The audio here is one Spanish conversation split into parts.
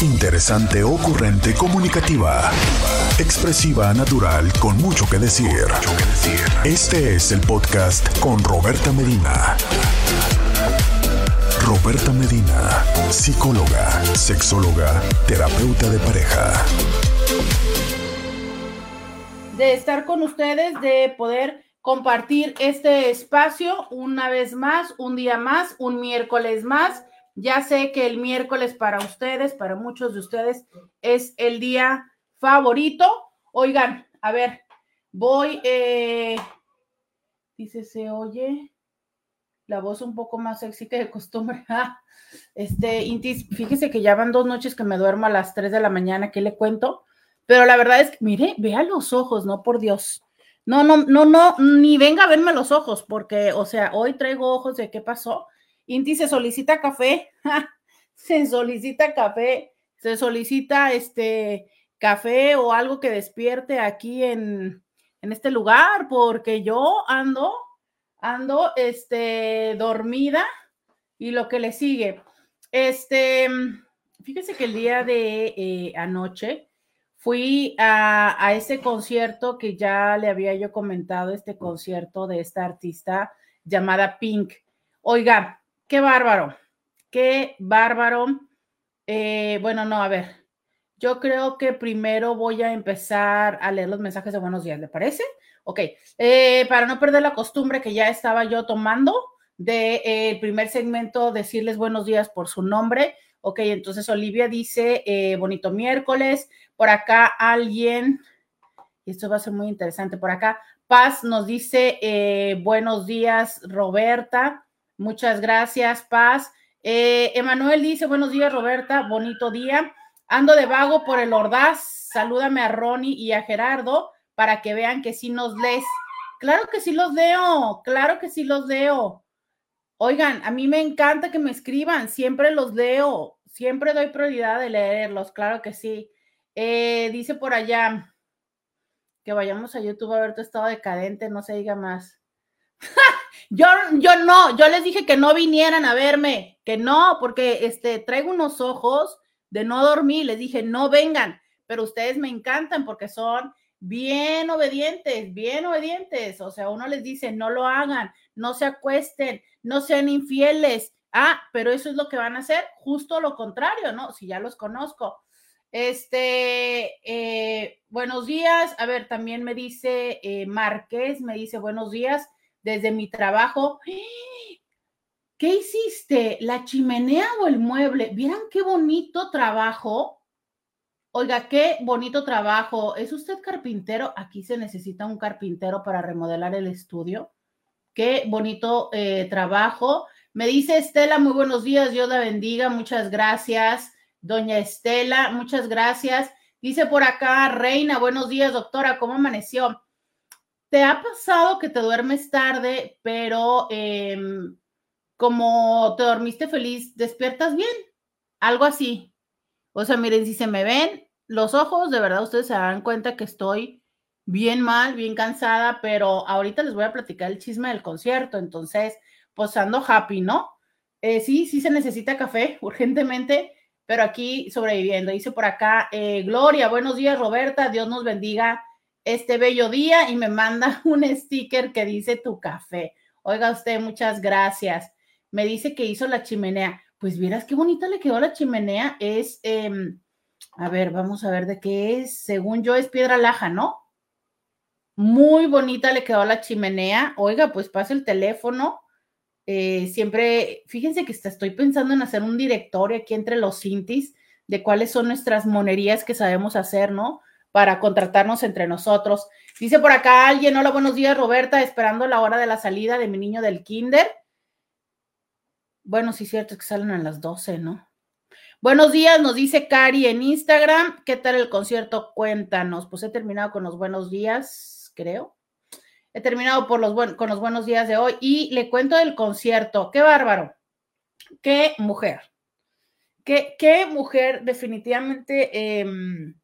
Interesante, ocurrente, comunicativa. Expresiva, natural, con mucho que decir. Este es el podcast con Roberta Medina. Roberta Medina, psicóloga, sexóloga, terapeuta de pareja. De estar con ustedes, de poder compartir este espacio una vez más, un día más, un miércoles más ya sé que el miércoles para ustedes, para muchos de ustedes, es el día favorito. Oigan, a ver, voy, eh, dice, se oye la voz un poco más sexy que de costumbre. Ah, este, Intis, fíjese que ya van dos noches que me duermo a las 3 de la mañana, ¿qué le cuento? Pero la verdad es que, mire, vea los ojos, no por Dios. No, no, no, no, ni venga a verme los ojos, porque, o sea, hoy traigo ojos de qué pasó Inti se solicita café, se solicita café, se solicita este café o algo que despierte aquí en, en este lugar, porque yo ando, ando, este, dormida y lo que le sigue. Este, fíjese que el día de eh, anoche fui a, a, ese concierto que ya le había yo comentado, este concierto de esta artista llamada Pink. Oiga, Qué bárbaro, qué bárbaro. Eh, bueno, no, a ver, yo creo que primero voy a empezar a leer los mensajes de buenos días, ¿le parece? Ok, eh, para no perder la costumbre que ya estaba yo tomando del de, eh, primer segmento, decirles buenos días por su nombre. Ok, entonces Olivia dice, bonito miércoles. Por acá alguien, y esto va a ser muy interesante, por acá Paz nos dice, buenos días, Roberta. Muchas gracias, Paz. Eh, Emanuel dice, buenos días, Roberta, bonito día. Ando de vago por el Ordaz. Salúdame a Ronnie y a Gerardo para que vean que sí nos lees. Claro que sí los leo, claro que sí los leo. Oigan, a mí me encanta que me escriban, siempre los leo, siempre doy prioridad de leerlos, claro que sí. Eh, dice por allá que vayamos a YouTube a ver tu estado decadente, no se diga más. Yo, yo no, yo les dije que no vinieran a verme, que no, porque este, traigo unos ojos de no dormir, les dije, no vengan, pero ustedes me encantan porque son bien obedientes, bien obedientes, o sea, uno les dice, no lo hagan, no se acuesten, no sean infieles, ah, pero eso es lo que van a hacer, justo lo contrario, ¿no? Si ya los conozco. Este, eh, buenos días, a ver, también me dice eh, me dice buenos días desde mi trabajo. ¿Qué hiciste? ¿La chimenea o el mueble? ¿Vieran qué bonito trabajo? Oiga, qué bonito trabajo. ¿Es usted carpintero? Aquí se necesita un carpintero para remodelar el estudio. Qué bonito eh, trabajo. Me dice Estela, muy buenos días, Dios la bendiga, muchas gracias. Doña Estela, muchas gracias. Dice por acá, Reina, buenos días, doctora, ¿cómo amaneció? ¿Te ha pasado que te duermes tarde, pero em, como te dormiste feliz, despiertas bien? Algo así. O sea, miren, si se me ven los ojos, de verdad ustedes se dan cuenta que estoy bien mal, bien cansada, pero ahorita les voy a platicar el chisme del concierto, entonces, pues ando happy, ¿no? Eh, sí, sí se necesita café urgentemente, pero aquí sobreviviendo. Dice por acá, eh, Gloria, buenos días, Roberta, Dios nos bendiga este bello día y me manda un sticker que dice tu café. Oiga usted, muchas gracias. Me dice que hizo la chimenea. Pues vieras qué bonita le quedó la chimenea. Es, em, a ver, vamos a ver de qué es. Según yo es piedra laja, ¿no? Muy bonita le quedó la chimenea. Oiga, pues pasa el teléfono. Eh, siempre, fíjense que estoy pensando en hacer un directorio aquí entre los cintis de cuáles son nuestras monerías que sabemos hacer, ¿no? Para contratarnos entre nosotros. Dice por acá alguien, hola, buenos días, Roberta, esperando la hora de la salida de mi niño del kinder. Bueno, sí es cierto que salen a las 12, ¿no? Buenos días, nos dice Cari en Instagram. ¿Qué tal el concierto? Cuéntanos. Pues he terminado con los buenos días, creo. He terminado por los con los buenos días de hoy y le cuento del concierto. Qué bárbaro. Qué mujer. Qué, qué mujer, definitivamente. Em,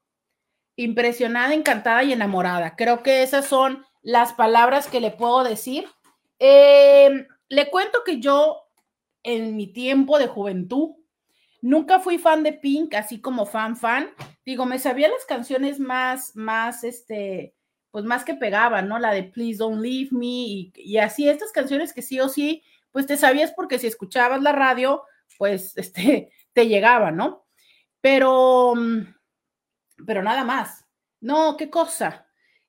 impresionada, encantada y enamorada. Creo que esas son las palabras que le puedo decir. Eh, le cuento que yo en mi tiempo de juventud Nunca fui fan de Pink, así como fan fan. Digo, me sabía las canciones más, más, este, pues más que pegaban, ¿no? La de Please Don't Leave Me y, y así, estas canciones que sí o sí, pues te sabías porque si escuchabas la radio, pues, este, te llegaba, ¿no? Pero, mm, pero nada más. No, qué cosa.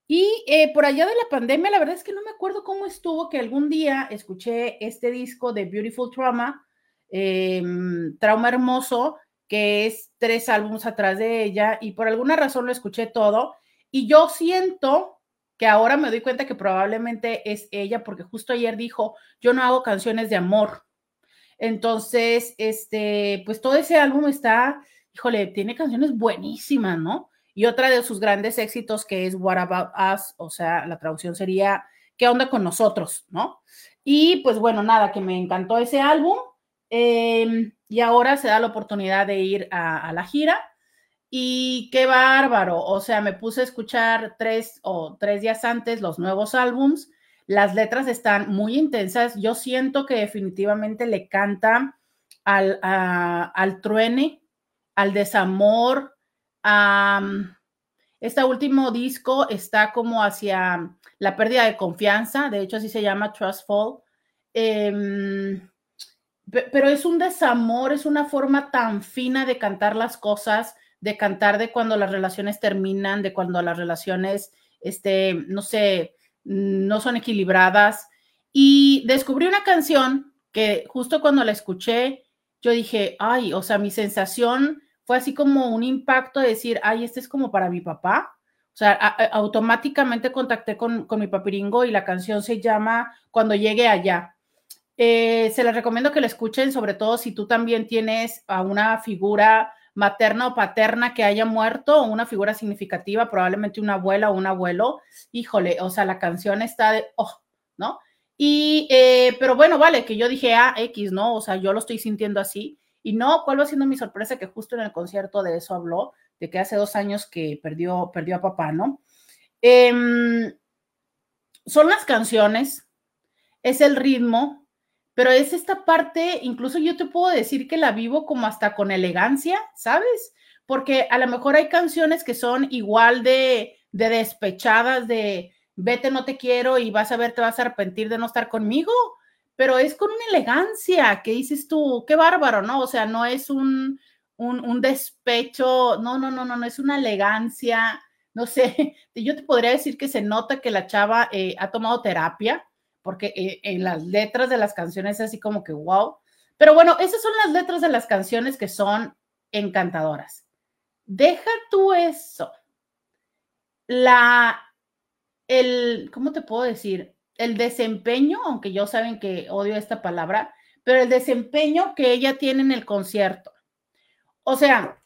Y eh, por allá de la pandemia, la verdad es que no me acuerdo cómo estuvo que algún día escuché este disco de Beautiful Trauma, em, Trauma Hermoso, que es tres álbumes atrás de ella, y por alguna razón lo escuché todo. Y yo siento que ahora me doy cuenta que probablemente es ella, porque justo ayer dijo, yo no hago canciones de amor. Entonces, este, pues todo ese álbum está, híjole, tiene canciones buenísimas, ¿no? Y otra de sus grandes éxitos que es What About Us, o sea, la traducción sería ¿Qué onda con nosotros? ¿No? Y pues bueno, nada, que me encantó ese álbum. Em, y ahora se da la oportunidad de ir a, la gira. Y qué bárbaro. O sea, me puse a escuchar tres o tres días antes los nuevos álbums. Las letras están muy intensas. Yo siento que definitivamente le canta al, al truene, al desamor, este último disco está como hacia la pérdida de confianza, de hecho así se llama Trust Fall. Em, pero es un desamor, es una forma tan fina de cantar las cosas, de cantar de cuando las relaciones terminan, de cuando las relaciones, este, no sé, no son equilibradas. Y descubrí una canción que justo cuando la escuché, yo dije, ay, o sea, mi sensación fue así como un impacto de decir, ay, este es como para mi papá. O sea, automáticamente contacté con, con, mi papiringo y la canción se llama Cuando llegue allá. Eh, se les recomiendo que la escuchen, sobre todo si tú también tienes a una figura materna o paterna que haya muerto, o una figura significativa, probablemente una abuela o un abuelo. Híjole, o sea, la canción está de, oh, ¿no? Y, eh, pero bueno, vale, que yo dije, ah, X, ¿no? O sea, yo lo estoy sintiendo así. Y no, ¿cuál va siendo mi sorpresa? Que justo en el concierto de eso habló, de que hace dos años que perdió, perdió a papá, ¿no? Em, son las canciones, es el ritmo, pero es esta parte, incluso yo te puedo decir que la vivo como hasta con elegancia, ¿sabes? Porque a lo mejor hay canciones que son igual de, de despechadas, de vete, no te quiero y vas a ver, te vas a arrepentir de no estar conmigo, pero es con una elegancia que dices tú, qué bárbaro, ¿no? O sea, no es un, un, despecho, no, no, no, no, no es una elegancia, no sé, yo te podría decir que se nota que la chava eh, ha tomado terapia, porque eh, en las letras de las canciones es así como que wow, pero bueno, esas son las letras de las canciones que son encantadoras. Deja tú eso. La, el, ¿cómo te puedo decir? El desempeño, aunque yo saben que odio esta palabra, pero el desempeño que ella tiene en el concierto. O sea,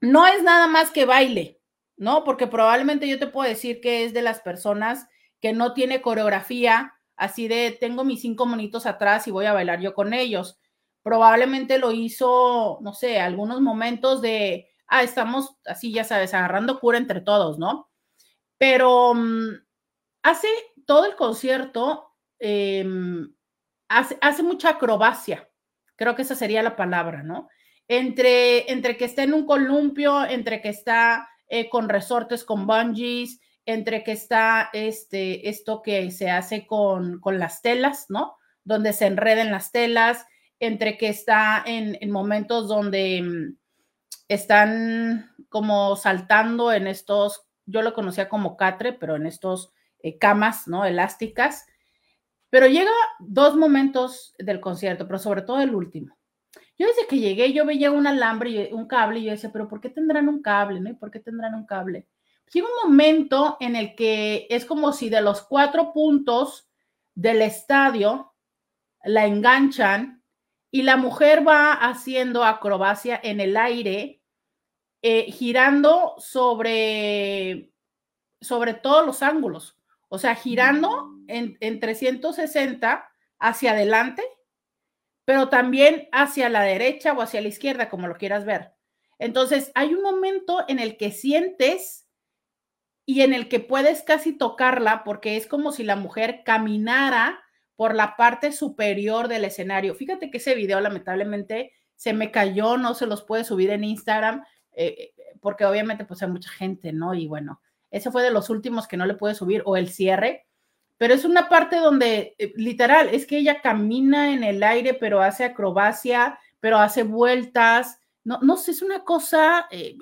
no es nada más que baile, ¿no? Porque probablemente yo te puedo decir que es de las personas que no tiene coreografía, así de tengo mis cinco monitos atrás y voy a bailar yo con ellos. Probablemente lo hizo, no sé, algunos momentos de, ah, estamos así, ya sabes, agarrando cura entre todos, ¿no? Pero mm, hace todo el concierto em, hace, mucha acrobacia, creo que esa sería la palabra, ¿no? Entre, entre que está en un columpio, entre que está eh, con resortes, con bungees, entre que está este, esto que se hace con, las telas, ¿no? Donde se enreden las telas, entre que está en, en momentos donde em, están como saltando en estos, yo lo conocía como catre, pero en estos eh, camas, ¿no? Elásticas. Pero llega dos momentos del concierto, pero sobre todo el último. Yo desde que llegué, yo veía un alambre, y un cable, y yo decía, pero ¿por qué tendrán un cable, no? ¿Y por qué tendrán un cable? Llega un momento en el que es como si de los cuatro puntos del estadio la enganchan y la mujer va haciendo acrobacia en el aire, eh, girando sobre, sobre todos los ángulos. O sea, girando en, 360 hacia adelante, pero también hacia la derecha o hacia la izquierda, como lo quieras ver. Entonces, hay un momento en el que sientes y en el que puedes casi tocarla porque es como si la mujer caminara por la parte superior del escenario. Fíjate que ese video lamentablemente se me cayó, no se los puede subir en Instagram, eh, porque obviamente pues hay mucha gente, ¿no? Y bueno, ese fue de los últimos que no le puede subir o el cierre, pero es una parte donde eh, literal es que ella camina en el aire, pero hace acrobacia, pero hace vueltas, no, no sé, es una cosa, eh,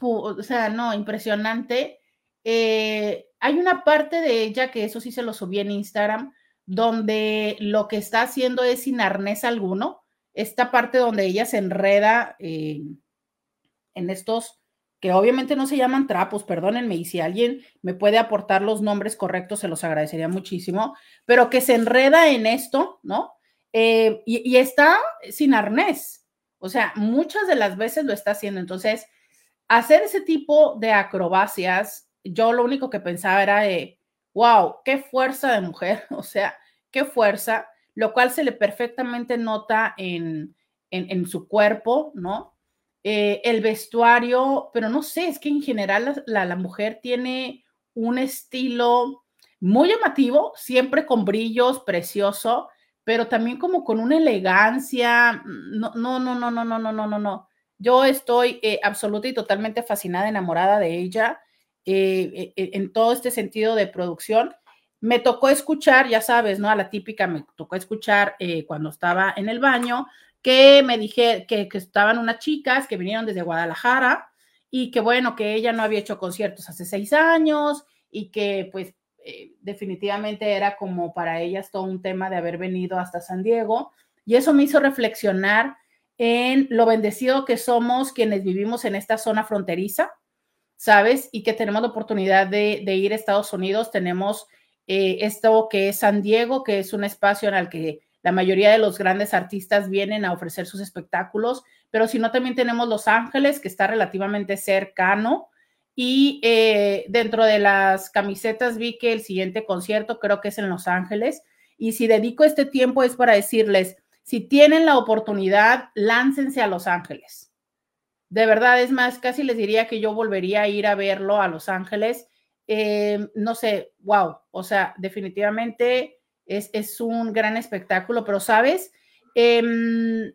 o sea, no, impresionante. Eh, hay una parte de ella que eso sí se lo subí en Instagram, donde lo que está haciendo es sin arnés alguno, esta parte donde ella se enreda en estos que obviamente no se llaman trapos, perdónenme, y si alguien me puede aportar los nombres correctos, se los agradecería muchísimo, pero que se enreda en esto, ¿no? Eh, y, está sin arnés, o sea, muchas de las veces lo está haciendo. Entonces, hacer ese tipo de acrobacias, yo lo único que pensaba era de, wow, qué fuerza de mujer, o sea, qué fuerza, lo cual se le perfectamente nota en, en su cuerpo, ¿no? Eh, el vestuario, pero no sé, es que en general la, mujer tiene un estilo muy llamativo, siempre con brillos, precioso, pero también como con una elegancia. No, no, no, no, no, no, no, no, no, no. Yo estoy eh, absoluta y totalmente fascinada, enamorada de ella eh, en todo este sentido de producción. Me tocó escuchar, ya sabes, ¿no? A la típica, me tocó escuchar cuando estaba en el baño, que me dije que, estaban unas chicas que vinieron desde Guadalajara y que bueno, que ella no había hecho conciertos hace seis años y que pues eh, definitivamente era como para ellas todo un tema de haber venido hasta San Diego y eso me hizo reflexionar en lo bendecido que somos quienes vivimos en esta zona fronteriza, ¿sabes? Y que tenemos la oportunidad de, ir a Estados Unidos. Tenemos eh, esto que es San Diego, que es un espacio en el que la mayoría de los grandes artistas vienen a ofrecer sus espectáculos, pero si no, también tenemos Los Ángeles, que está relativamente cercano. Y eh, dentro de las camisetas vi que el siguiente concierto creo que es en Los Ángeles. Y si dedico este tiempo es para decirles, si tienen la oportunidad, láncense a Los Ángeles. De verdad, es más, casi les diría que yo volvería a ir a verlo a Los Ángeles. Eh, no sé, wow, o sea, definitivamente es, un gran espectáculo, pero sabes, em,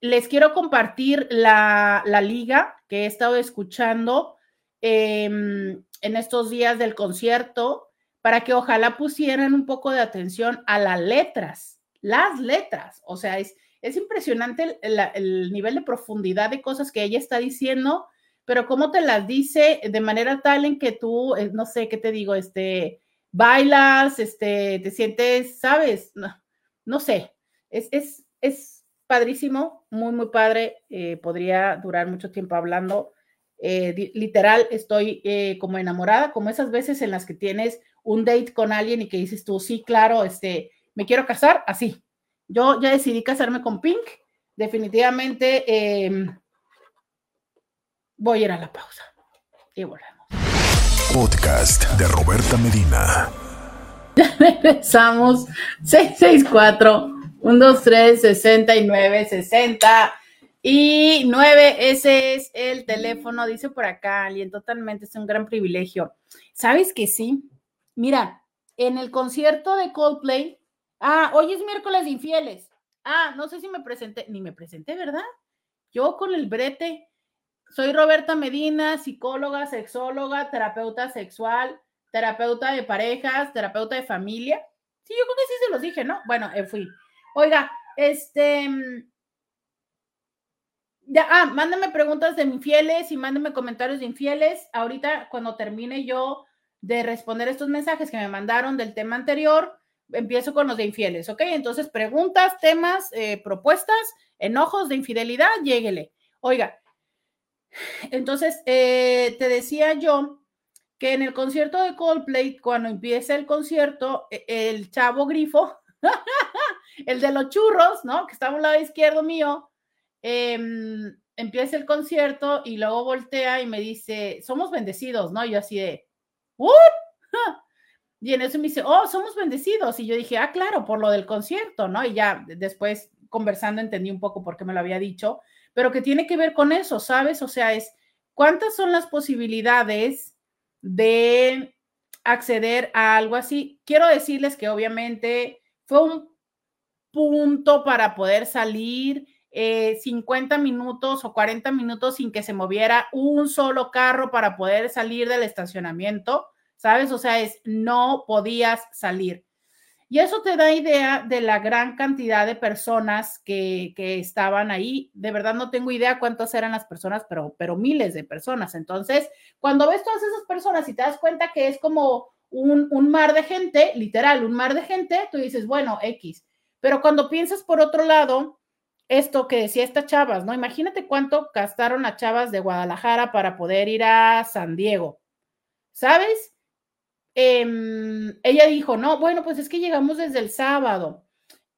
les quiero compartir la, liga que he estado escuchando em, en estos días del concierto para que ojalá pusieran un poco de atención a las letras, las letras. O sea, es, es impresionante el, el, nivel de profundidad de cosas que ella está diciendo, pero cómo te las dice de manera tal en que tú, eh, no sé qué te digo, este, bailas, este, te sientes, sabes, no, sé, es, es, es, padrísimo, muy, muy padre, eh, podría durar mucho tiempo hablando. Eh, literal, estoy eh, como enamorada, como esas veces en las que tienes un date con alguien y que dices tú, sí, claro, este, me quiero casar, así. Yo ya decidí casarme con Pink, definitivamente em, voy a ir a la pausa y volvemos. Podcast de Roberta Medina. Ya regresamos. 664 123 69 60 y 9. Ese es el teléfono, dice por acá alguien. Totalmente, es un gran privilegio. ¿Sabes que sí? Mira, en el concierto de Coldplay. Ah, hoy es miércoles de infieles. Ah, no sé si me presenté, ni me presenté, ¿verdad? Yo con el brete soy Roberta Medina, psicóloga, sexóloga, terapeuta sexual, terapeuta de parejas, terapeuta de familia. Sí, yo creo que sí se los dije, ¿no? Bueno, eh, fui. Oiga, este. Mm, ya, ah, mándame preguntas de infieles y mándame comentarios de infieles. Ahorita, cuando termine yo de responder estos mensajes que me mandaron del tema anterior, empiezo con los de infieles, ¿ok? Entonces, preguntas, temas, eh, propuestas, enojos de infidelidad, lléguele. Oiga, entonces, eh, te decía yo que en el concierto de Coldplay, cuando empieza el concierto, e, el chavo grifo, el de los churros, ¿no? Que está a un lado izquierdo mío, em, empieza el concierto y luego voltea y me dice, somos bendecidos, ¿no? Y yo así de, ¿what? Y en eso me dice, oh, somos bendecidos. Y yo dije, ah, claro, por lo del concierto, ¿no? Y ya después conversando entendí un poco por qué me lo había dicho pero que tiene que ver con eso, ¿sabes? O sea, es cuántas son las posibilidades de acceder a algo así. Quiero decirles que obviamente fue un punto para poder salir, 50 eh, minutos o 40 minutos sin que se moviera un solo carro para poder salir del estacionamiento, ¿sabes? O sea, es no podías salir. Y eso te da idea de la gran cantidad de personas que, estaban ahí. De verdad no tengo idea cuántas eran las personas, pero, pero miles de personas. Entonces, cuando ves todas esas personas y te das cuenta que es como un, un mar de gente, literal, un mar de gente, tú dices, bueno, X. Pero cuando piensas por otro lado, esto que decía esta chavas, ¿no? Imagínate cuánto gastaron las chavas de Guadalajara para poder ir a San Diego. ¿Sabes? Em, ella dijo, no, bueno, pues es que llegamos desde el sábado.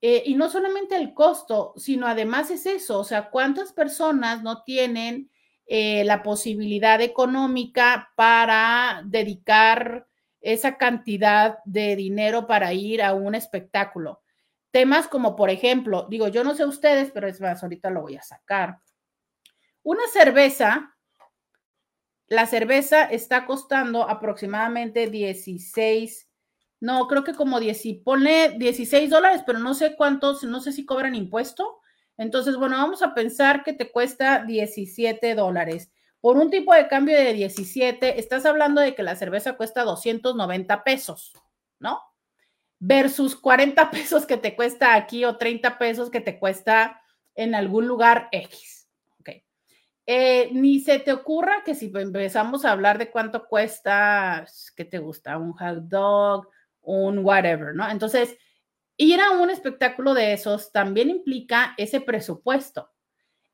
Eh, y no solamente el costo, sino además es eso, o sea, cuántas personas no tienen eh, la posibilidad económica para dedicar esa cantidad de dinero para ir a un espectáculo. Temas como, por ejemplo, digo, yo no sé ustedes, pero es más, ahorita lo voy a sacar. Una cerveza la cerveza está costando aproximadamente 16, no, creo que como 10, pone 16 dólares, pero no sé cuántos, no sé si cobran impuesto. Entonces, bueno, vamos a pensar que te cuesta 17 dólares. Por un tipo de cambio de 17, estás hablando de que la cerveza cuesta 290 pesos, ¿no? Versus 40 pesos que te cuesta aquí o 30 pesos que te cuesta en algún lugar X. Eh, ni se te ocurra que si empezamos a hablar de cuánto cuesta, ¿qué te gusta? Un hot dog, un whatever, ¿no? Entonces, ir a un espectáculo de esos también implica ese presupuesto.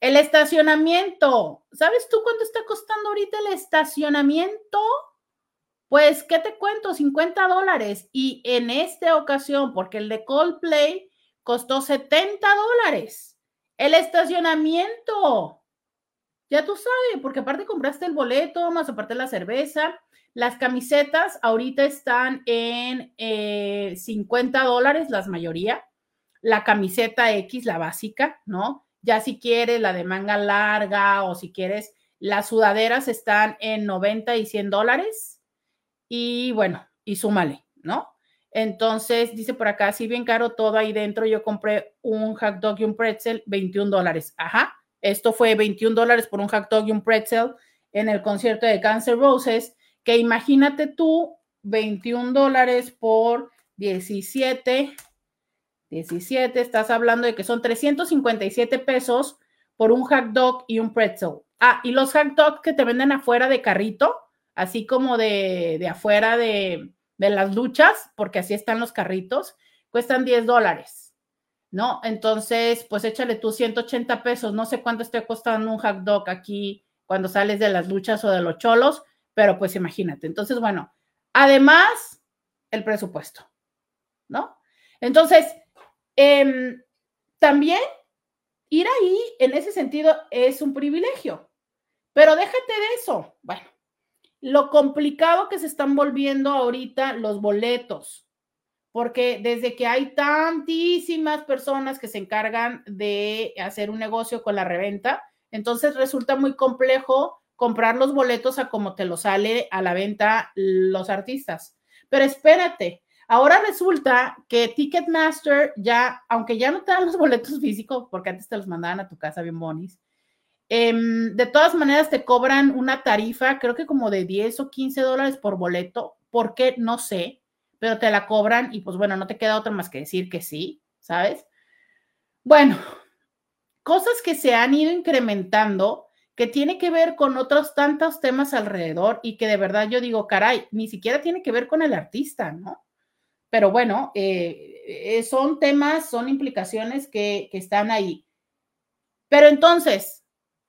El estacionamiento, ¿sabes tú cuánto está costando ahorita el estacionamiento? Pues, ¿qué te cuento? 50 dólares. Y en esta ocasión, porque el de Coldplay costó 70 dólares. El estacionamiento. Ya tú sabes, porque aparte compraste el boleto, más aparte la cerveza. Las camisetas ahorita están en 50 eh, dólares, las mayoría. La camiseta X, la básica, ¿no? Ya si quieres la de manga larga o si quieres, las sudaderas están en 90 y 100 dólares. Y bueno, y súmale, ¿no? Entonces, dice por acá, si bien caro todo ahí dentro, yo compré un hot dog y un pretzel, 21 dólares. Ajá, esto fue 21 dólares por un hot dog y un pretzel en el concierto de Cancer Roses, que imagínate tú, 21 dólares por 17, 17, estás hablando de que son 357 pesos por un hot dog y un pretzel. Ah, y los hot dogs que te venden afuera de carrito, así como de, de afuera de, de las luchas, porque así están los carritos, cuestan 10 dólares. ¿No? Entonces, pues échale tú 180 pesos, no sé cuánto esté costando un hot dog aquí cuando sales de las luchas o de los cholos, pero pues imagínate. Entonces, bueno, además, el presupuesto, ¿no? Entonces, em, también ir ahí en ese sentido es un privilegio, pero déjate de eso. Bueno, lo complicado que se están volviendo ahorita los boletos, porque desde que hay tantísimas personas que se encargan de hacer un negocio con la reventa, entonces resulta muy complejo comprar los boletos a como te lo sale a la venta los artistas. Pero espérate, ahora resulta que Ticketmaster ya, aunque ya no te dan los boletos físicos, porque antes te los mandaban a tu casa bien bonis, em, de todas maneras te cobran una tarifa, creo que como de 10 o 15 dólares por boleto, porque no sé, pero te la cobran y pues bueno, no te queda otra más que decir que sí, ¿sabes? Bueno, cosas que se han ido incrementando que tiene que ver con otros tantos temas alrededor y que de verdad yo digo, caray, ni siquiera tiene que ver con el artista, ¿no? Pero bueno, eh, son temas, son implicaciones que, que están ahí. Pero entonces,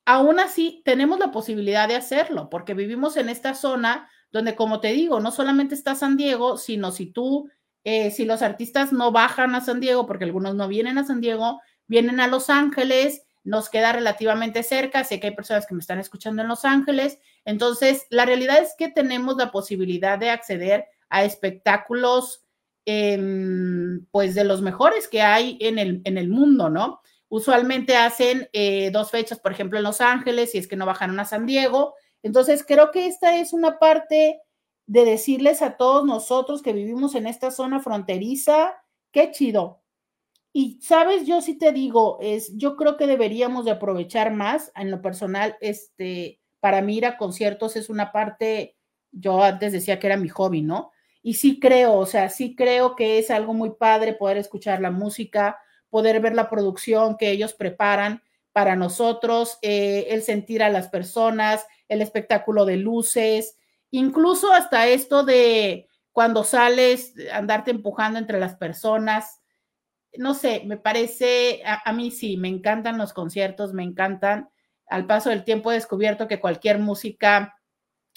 aún así, tenemos la posibilidad de hacerlo, porque vivimos en esta zona donde como te digo, no solamente está San Diego, sino si tú, eh, si los artistas no bajan a San Diego, porque algunos no vienen a San Diego, vienen a Los Ángeles, nos queda relativamente cerca, sé que hay personas que me están escuchando en Los Ángeles, entonces la realidad es que tenemos la posibilidad de acceder a espectáculos, em, pues de los mejores que hay en el, en el mundo, ¿no? Usualmente hacen eh, dos fechas, por ejemplo, en Los Ángeles, si es que no bajaron a San Diego, entonces, creo que esta es una parte de decirles a todos nosotros que vivimos en esta zona fronteriza, qué chido. Y sabes, yo sí te digo, es, yo creo que deberíamos de aprovechar más, en lo personal, este, para mí ir a conciertos es una parte, yo antes decía que era mi hobby, ¿no? Y sí creo, o sea, sí creo que es algo muy padre poder escuchar la música, poder ver la producción que ellos preparan para nosotros, eh, el sentir a las personas, el espectáculo de luces, incluso hasta esto de cuando sales, andarte empujando entre las personas no sé, me parece, a, mí sí, me encantan los conciertos, me encantan. Al paso del tiempo he descubierto que cualquier música,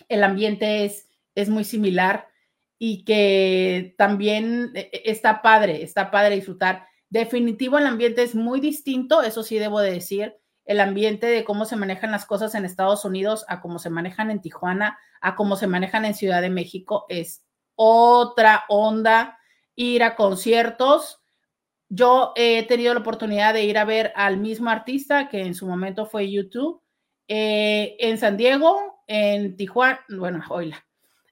el ambiente es, es muy similar y que también e, e, está padre, está padre disfrutar. Definitivo, el ambiente es muy distinto, eso sí debo de decir. El ambiente de cómo se manejan las cosas en Estados Unidos a cómo se manejan en Tijuana, a cómo se manejan en Ciudad de México, es otra onda. Ir a conciertos, yo he tenido la oportunidad de ir a ver al mismo artista que en su momento fue YouTube eh, en San Diego, en Tijuana, bueno, oíla,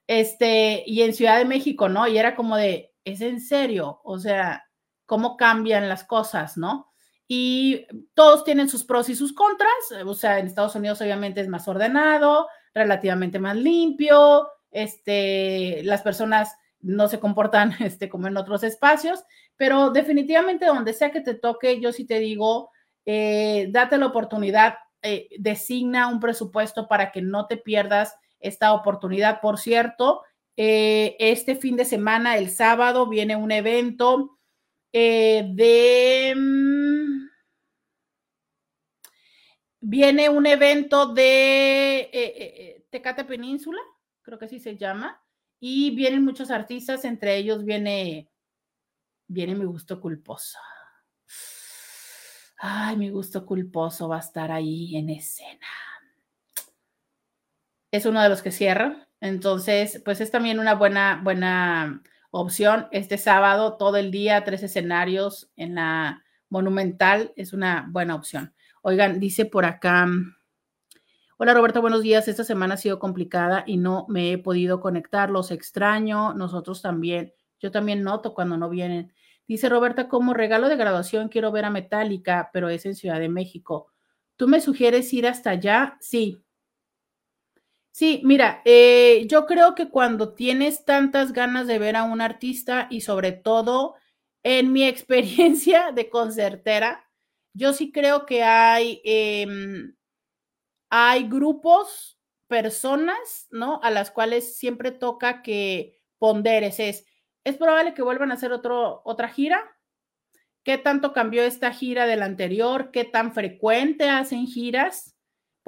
este, y en Ciudad de México, ¿no? Y era como de, es en serio, o sea, cómo cambian las cosas, ¿no? Y todos tienen sus pros y sus contras, o sea, en Estados Unidos obviamente es más ordenado, relativamente más limpio, este, las personas no se comportan este, como en otros espacios, pero definitivamente donde sea que te toque, yo sí te digo, eh, date la oportunidad, eh, designa un presupuesto para que no te pierdas esta oportunidad. Por cierto, eh, este fin de semana, el sábado, viene un evento de... Mm, viene un evento de Tecate Península, creo que así se llama y vienen muchos artistas, entre ellos viene, viene mi gusto culposo. Ay, mi gusto culposo va a estar ahí en escena. Es uno de los que cierra. Entonces, pues es también una buena, buena opción. Este sábado, todo el día, tres escenarios en la Monumental, es una buena opción. Oigan, dice por acá, Hola Roberto, buenos días. Esta semana ha sido complicada y no me he podido conectar. Los extraño. Nosotros también. Yo también noto cuando no vienen. Dice Roberta, como regalo de graduación quiero ver a Metallica, pero es en Ciudad de México. ¿Tú me sugieres ir hasta allá? Sí. Sí, mira, eh, yo creo que cuando tienes tantas ganas de ver a un artista y sobre todo en mi experiencia de concertera, yo sí creo que hay... Em, hay grupos, personas, ¿no? A las cuales siempre toca que ponderes. Es, es probable que vuelvan a hacer otro, otra gira. ¿Qué tanto cambió esta gira de la anterior? ¿Qué tan frecuente hacen giras?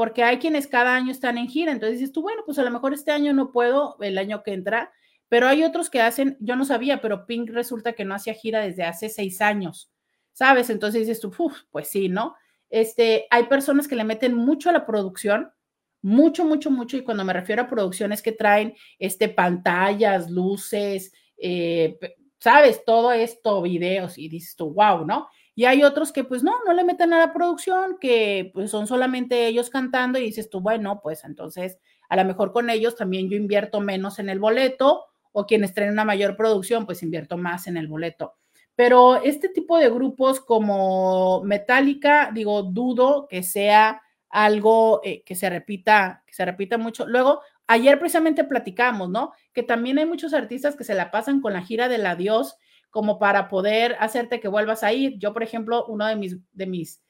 Porque hay quienes cada año están en gira. Entonces dices tú, bueno, pues a lo mejor este año no puedo, el año que entra, pero hay otros que hacen, yo no sabía, pero Pink resulta que no hacía gira desde hace seis años, ¿sabes? Entonces dices tú, pues sí, ¿no? Este, hay personas que le meten mucho a la producción, mucho, mucho, mucho, y cuando me refiero a producciones que traen este, pantallas, luces, eh, sabes, todo esto, videos, y dices tú, wow, ¿no? Y hay otros que pues no, no le meten a la producción, que pues son solamente ellos cantando y dices tú, bueno, pues entonces a lo mejor con ellos también yo invierto menos en el boleto o quienes traen una mayor producción, pues invierto más en el boleto. Pero este tipo de grupos como Metallica, digo, dudo que sea algo eh, que se repita, que se repita mucho. Luego, ayer precisamente platicamos, ¿no? Que también hay muchos artistas que se la pasan con la gira del adiós como para poder hacerte que vuelvas a ir. Yo, por ejemplo, uno de mis, de mis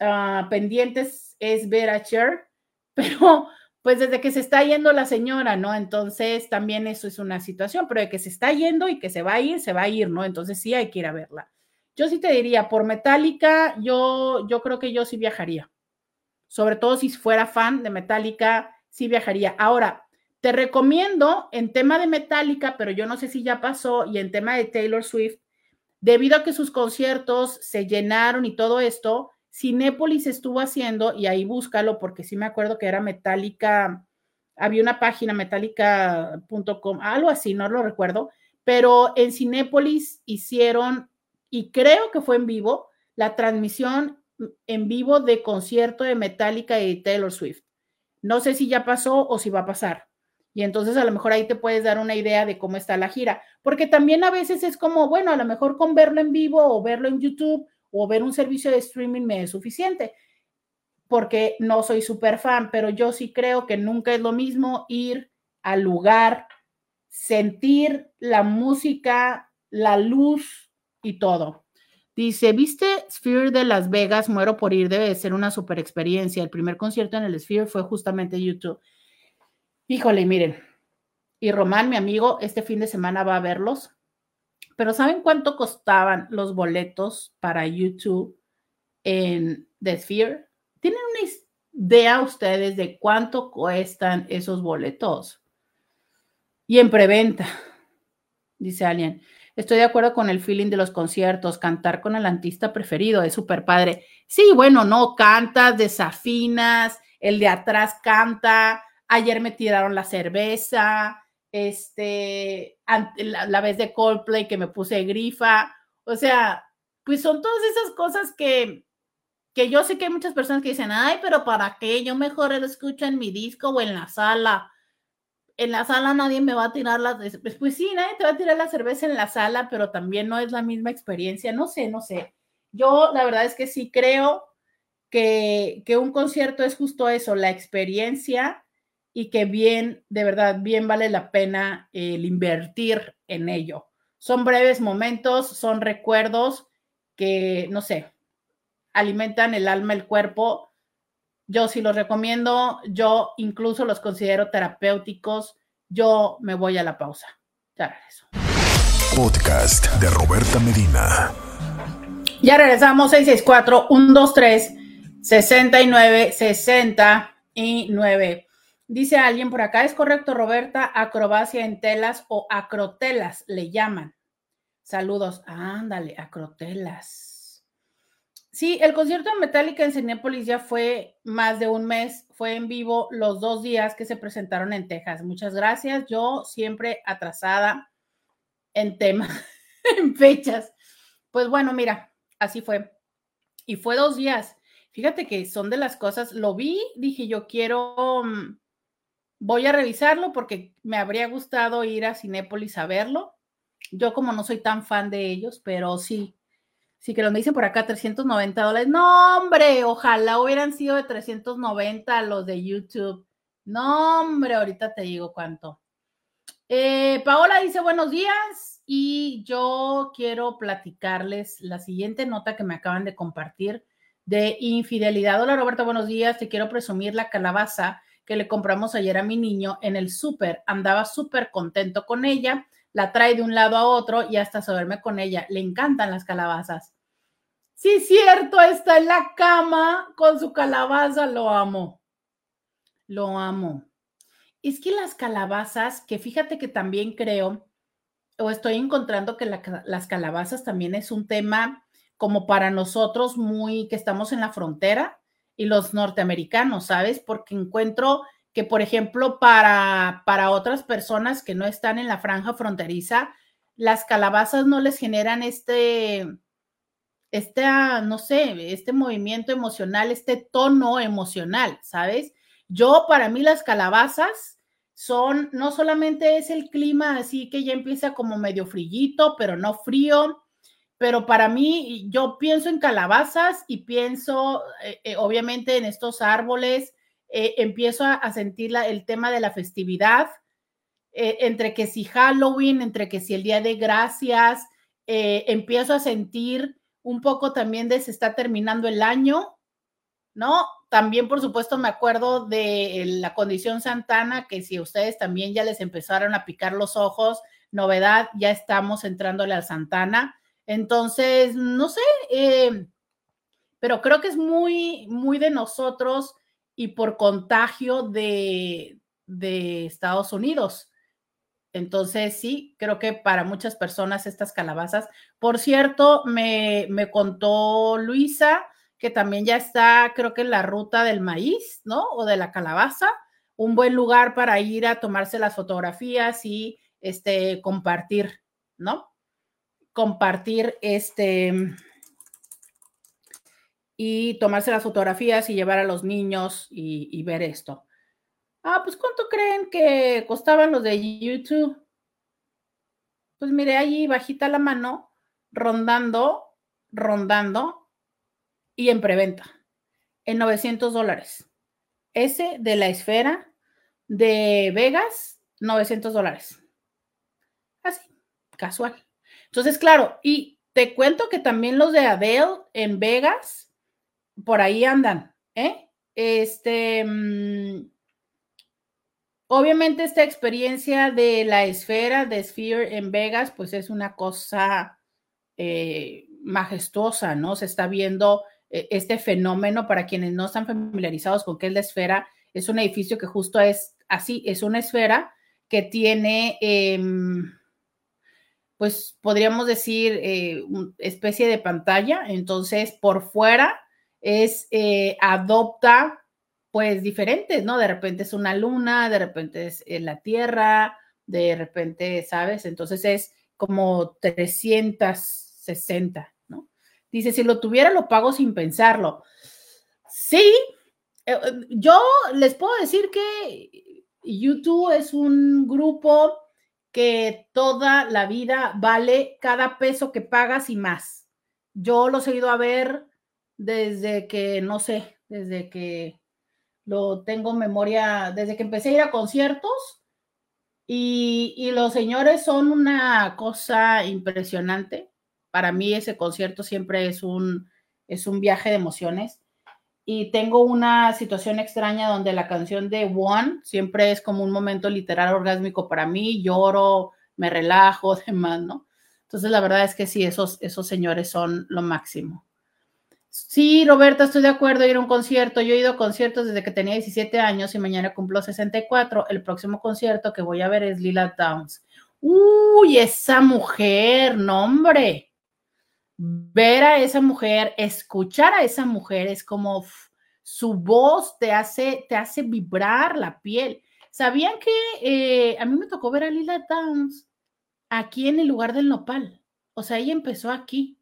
ah, pendientes es ver a Cher, pero pues desde que se está yendo la señora, ¿no? Entonces también eso es una situación, pero de que se está yendo y que se va a ir, se va a ir, ¿no? Entonces sí hay que ir a verla. Yo sí te diría, por Metallica, yo, yo creo que yo sí viajaría. Sobre todo si fuera fan de Metallica, sí viajaría. Ahora, te recomiendo en tema de Metallica, pero yo no sé si ya pasó, y en tema de Taylor Swift, debido a que sus conciertos se llenaron y todo esto, Cinépolis estuvo haciendo, y ahí búscalo porque sí me acuerdo que era Metallica, había una página metallica.com, algo así, no lo recuerdo, pero en Cinépolis hicieron, y creo que fue en vivo, la transmisión en vivo de concierto de Metallica y Taylor Swift. No sé si ya pasó o si va a pasar. Y entonces a lo mejor ahí te puedes dar una idea de cómo está la gira, porque también a veces es como, bueno, a lo mejor con verlo en vivo o verlo en YouTube o ver un servicio de streaming me es suficiente, porque no soy súper fan, pero yo sí creo que nunca es lo mismo ir al lugar, sentir la música, la luz y todo. Dice, ¿viste Sphere de Las Vegas? Muero por ir, debe de ser una super experiencia. El primer concierto en el Sphere fue justamente YouTube. Híjole, miren, y Román, mi amigo, este fin de semana va a verlos. Pero ¿saben cuánto costaban los boletos para YouTube en The Sphere? ¿Tienen una idea ustedes de cuánto cuestan esos boletos? Y en preventa, dice alguien. Estoy de acuerdo con el feeling de los conciertos, cantar con el antista preferido, es súper padre. Sí, bueno, no, cantas, desafinas, el de atrás canta, Ayer me tiraron la cerveza, este, la, vez de Coldplay que me puse grifa. O sea, pues son todas esas cosas que, que yo sé que hay muchas personas que dicen, ay, pero ¿para qué? Yo mejor lo escucho en mi disco o en la sala. En la sala nadie me va a tirar la, pues, pues sí, nadie te va a tirar la cerveza en la sala, pero también no es la misma experiencia. No sé, no sé. Yo la verdad es que sí creo que, que un concierto es justo eso, la experiencia y que bien, de verdad, bien vale la pena el invertir en ello. Son breves momentos, son recuerdos que, no sé, alimentan el alma, el cuerpo. Yo sí los recomiendo, yo incluso los considero terapéuticos. Yo me voy a la pausa. Ya regreso. Podcast de Roberta Medina. Ya regresamos, 664 123 69 69. Dice alguien por acá, es correcto, Roberta, acrobacia en telas o acrotelas le llaman. Saludos. Ándale, acrotelas. Sí, el concierto de Metallica en Cinepolis ya fue más de un mes, fue en vivo los dos días que se presentaron en Texas. Muchas gracias. Yo siempre atrasada en temas, en fechas. Pues bueno, mira, así fue. Y fue dos días. Fíjate que son de las cosas, lo vi, dije yo quiero mm, Voy a revisarlo porque me habría gustado ir a Cinépolis a verlo. Yo como no soy tan fan de ellos, pero sí, sí que lo me dicen por acá 390 dólares. No, hombre, ojalá hubieran sido de 390 los de YouTube. No, hombre, ahorita te digo cuánto. Eh, Paola dice buenos días y yo quiero platicarles la siguiente nota que me acaban de compartir de infidelidad. Hola Roberta, buenos días. Te quiero presumir la calabaza que le compramos ayer a mi niño en el súper. Andaba súper contento con ella, la trae de un lado a otro y hasta se duerme con ella. Le encantan las calabazas. Sí, cierto, está en la cama con su calabaza, lo amo. Lo amo. Es que las calabazas, que fíjate que también creo, o estoy encontrando que las calabazas también es un tema como para nosotros muy que estamos en la frontera, y los norteamericanos, ¿sabes? Porque encuentro que, por ejemplo, para, para otras personas que no están en la franja fronteriza, las calabazas no les generan este, este, no sé, este movimiento emocional, este tono emocional, ¿sabes? Yo, para mí, las calabazas son, no solamente es el clima así que ya empieza como medio frillito, pero no frío, pero para mí yo pienso en calabazas y pienso eh, eh, obviamente en estos árboles, eh, empiezo a, sentir el tema de la festividad, entre que si Halloween, entre que si el Día de Gracias, empiezo a sentir un poco también de se está terminando el año, ¿no? También, por supuesto, me acuerdo de la condición Santana, que si ustedes también ya les empezaron a picar los ojos, novedad, ya estamos entrándole a Santana entonces, no sé, eh, pero creo que es muy, muy de nosotros y por contagio de, de Estados Unidos. Entonces, sí, creo que para muchas personas estas calabazas. Por cierto, me, me, contó Luisa que también ya está, creo que en la ruta del maíz, ¿no? O de la calabaza, un buen lugar para ir a tomarse las fotografías y este, compartir, ¿no? Compartir este y tomarse las fotografías y llevar a los niños y, ver esto. Ah, pues ¿cuánto creen que costaban los de YouTube? Pues mire, allí bajita la mano, rondando, rondando y en preventa, en 900 dólares. Ese de la esfera de Vegas, 900 dólares. Así, casual. Entonces, claro, y te cuento que también los de Adele en Vegas, por ahí andan, ¿eh? Este, mm, obviamente esta experiencia de la esfera, de Sphere en Vegas, pues es una cosa eh, majestuosa, ¿no? Se está viendo eh, este fenómeno para quienes no están familiarizados con qué es la esfera. Es un edificio que justo es así, es una esfera que tiene, em, pues podríamos decir, eh, una especie de pantalla. Entonces, por fuera es, adopta pues diferentes, ¿no? De repente es una luna, de repente es eh, la Tierra, de repente, ¿sabes? Entonces es como 360, ¿no? Dice, si lo tuviera, lo pago sin pensarlo. Sí, eh, eh, yo les puedo decir que YouTube es un grupo que toda la vida vale cada peso que pagas y más. Yo los he ido a ver desde que, no sé, desde que lo tengo memoria desde que empecé a ir a conciertos y, los señores son una cosa impresionante. Para mí ese concierto siempre es un, es un viaje de emociones. Y tengo una situación extraña donde la canción de One siempre es como un momento literal orgásmico para mí. Lloro, me relajo, demás, ¿no? Entonces la verdad es que sí, esos, esos señores son lo máximo. Sí, Roberta, estoy de acuerdo, ir a un concierto. Yo he ido a conciertos desde que tenía 17 años y mañana cumplo 64. El próximo concierto que voy a ver es Lila Downs. Uy, esa mujer, no hombre. Ver a esa mujer, escuchar a esa mujer es como su voz te hace, te hace vibrar la piel. ¿Sabían que eh, a mí me tocó ver a Lila Downs aquí en el lugar del nopal? O sea, ella empezó aquí.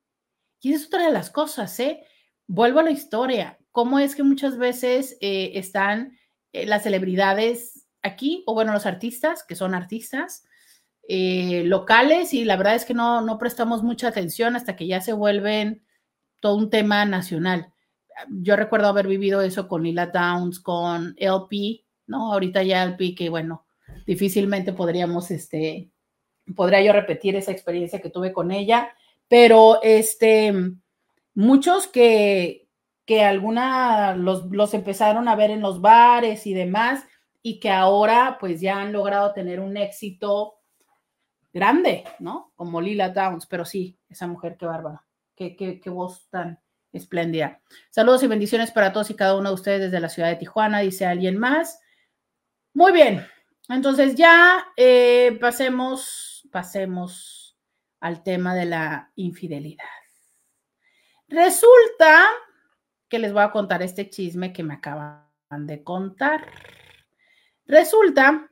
Y es otra de las cosas, ¿eh? vuelvo a la historia. ¿Cómo es que muchas veces eh, están eh, las celebridades aquí, o bueno, los artistas, que son artistas eh, locales, y la verdad es que no, no prestamos mucha atención hasta que ya se vuelven todo un tema nacional. Yo recuerdo haber vivido eso con Lila Downs, con LP, ¿no? Ahorita ya LP, que bueno, difícilmente podríamos, este, podría yo repetir esa experiencia que tuve con ella, pero este, muchos que, que alguna los, los empezaron a ver en los bares y demás, y que ahora pues ya han logrado tener un éxito grande, ¿no? Como Lila Downs, pero sí, esa mujer, qué bárbara, qué, voz tan espléndida. Saludos y bendiciones para todos y cada uno de ustedes desde la ciudad de Tijuana, dice alguien más. Muy bien, entonces ya eh, pasemos, pasemos al tema de la infidelidad. Resulta que les voy a contar este chisme que me acaban de contar. Resulta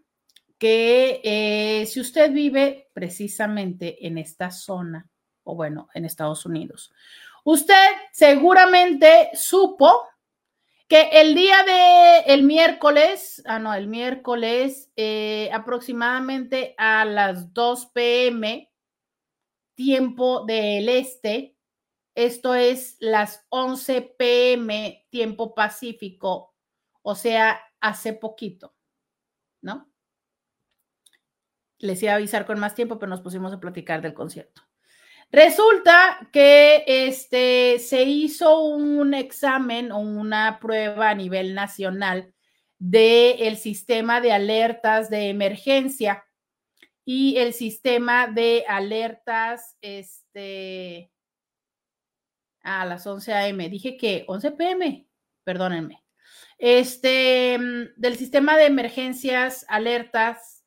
que eh, si usted vive precisamente en esta zona, o bueno, en Estados Unidos, usted seguramente supo que el día de el miércoles, ah, no, el miércoles eh, aproximadamente a las 2 p.m., tiempo del este, esto es las 11 pm tiempo pacífico, o sea, hace poquito, ¿no? Les iba a avisar con más tiempo, pero nos pusimos a platicar del concierto. Resulta que este, se hizo un examen o una prueba a nivel nacional del sistema de alertas de emergencia y el sistema de alertas, este, a las 11 a.m. Dije que 11 p.m., perdónenme. Este, mm, del sistema de emergencias, alertas,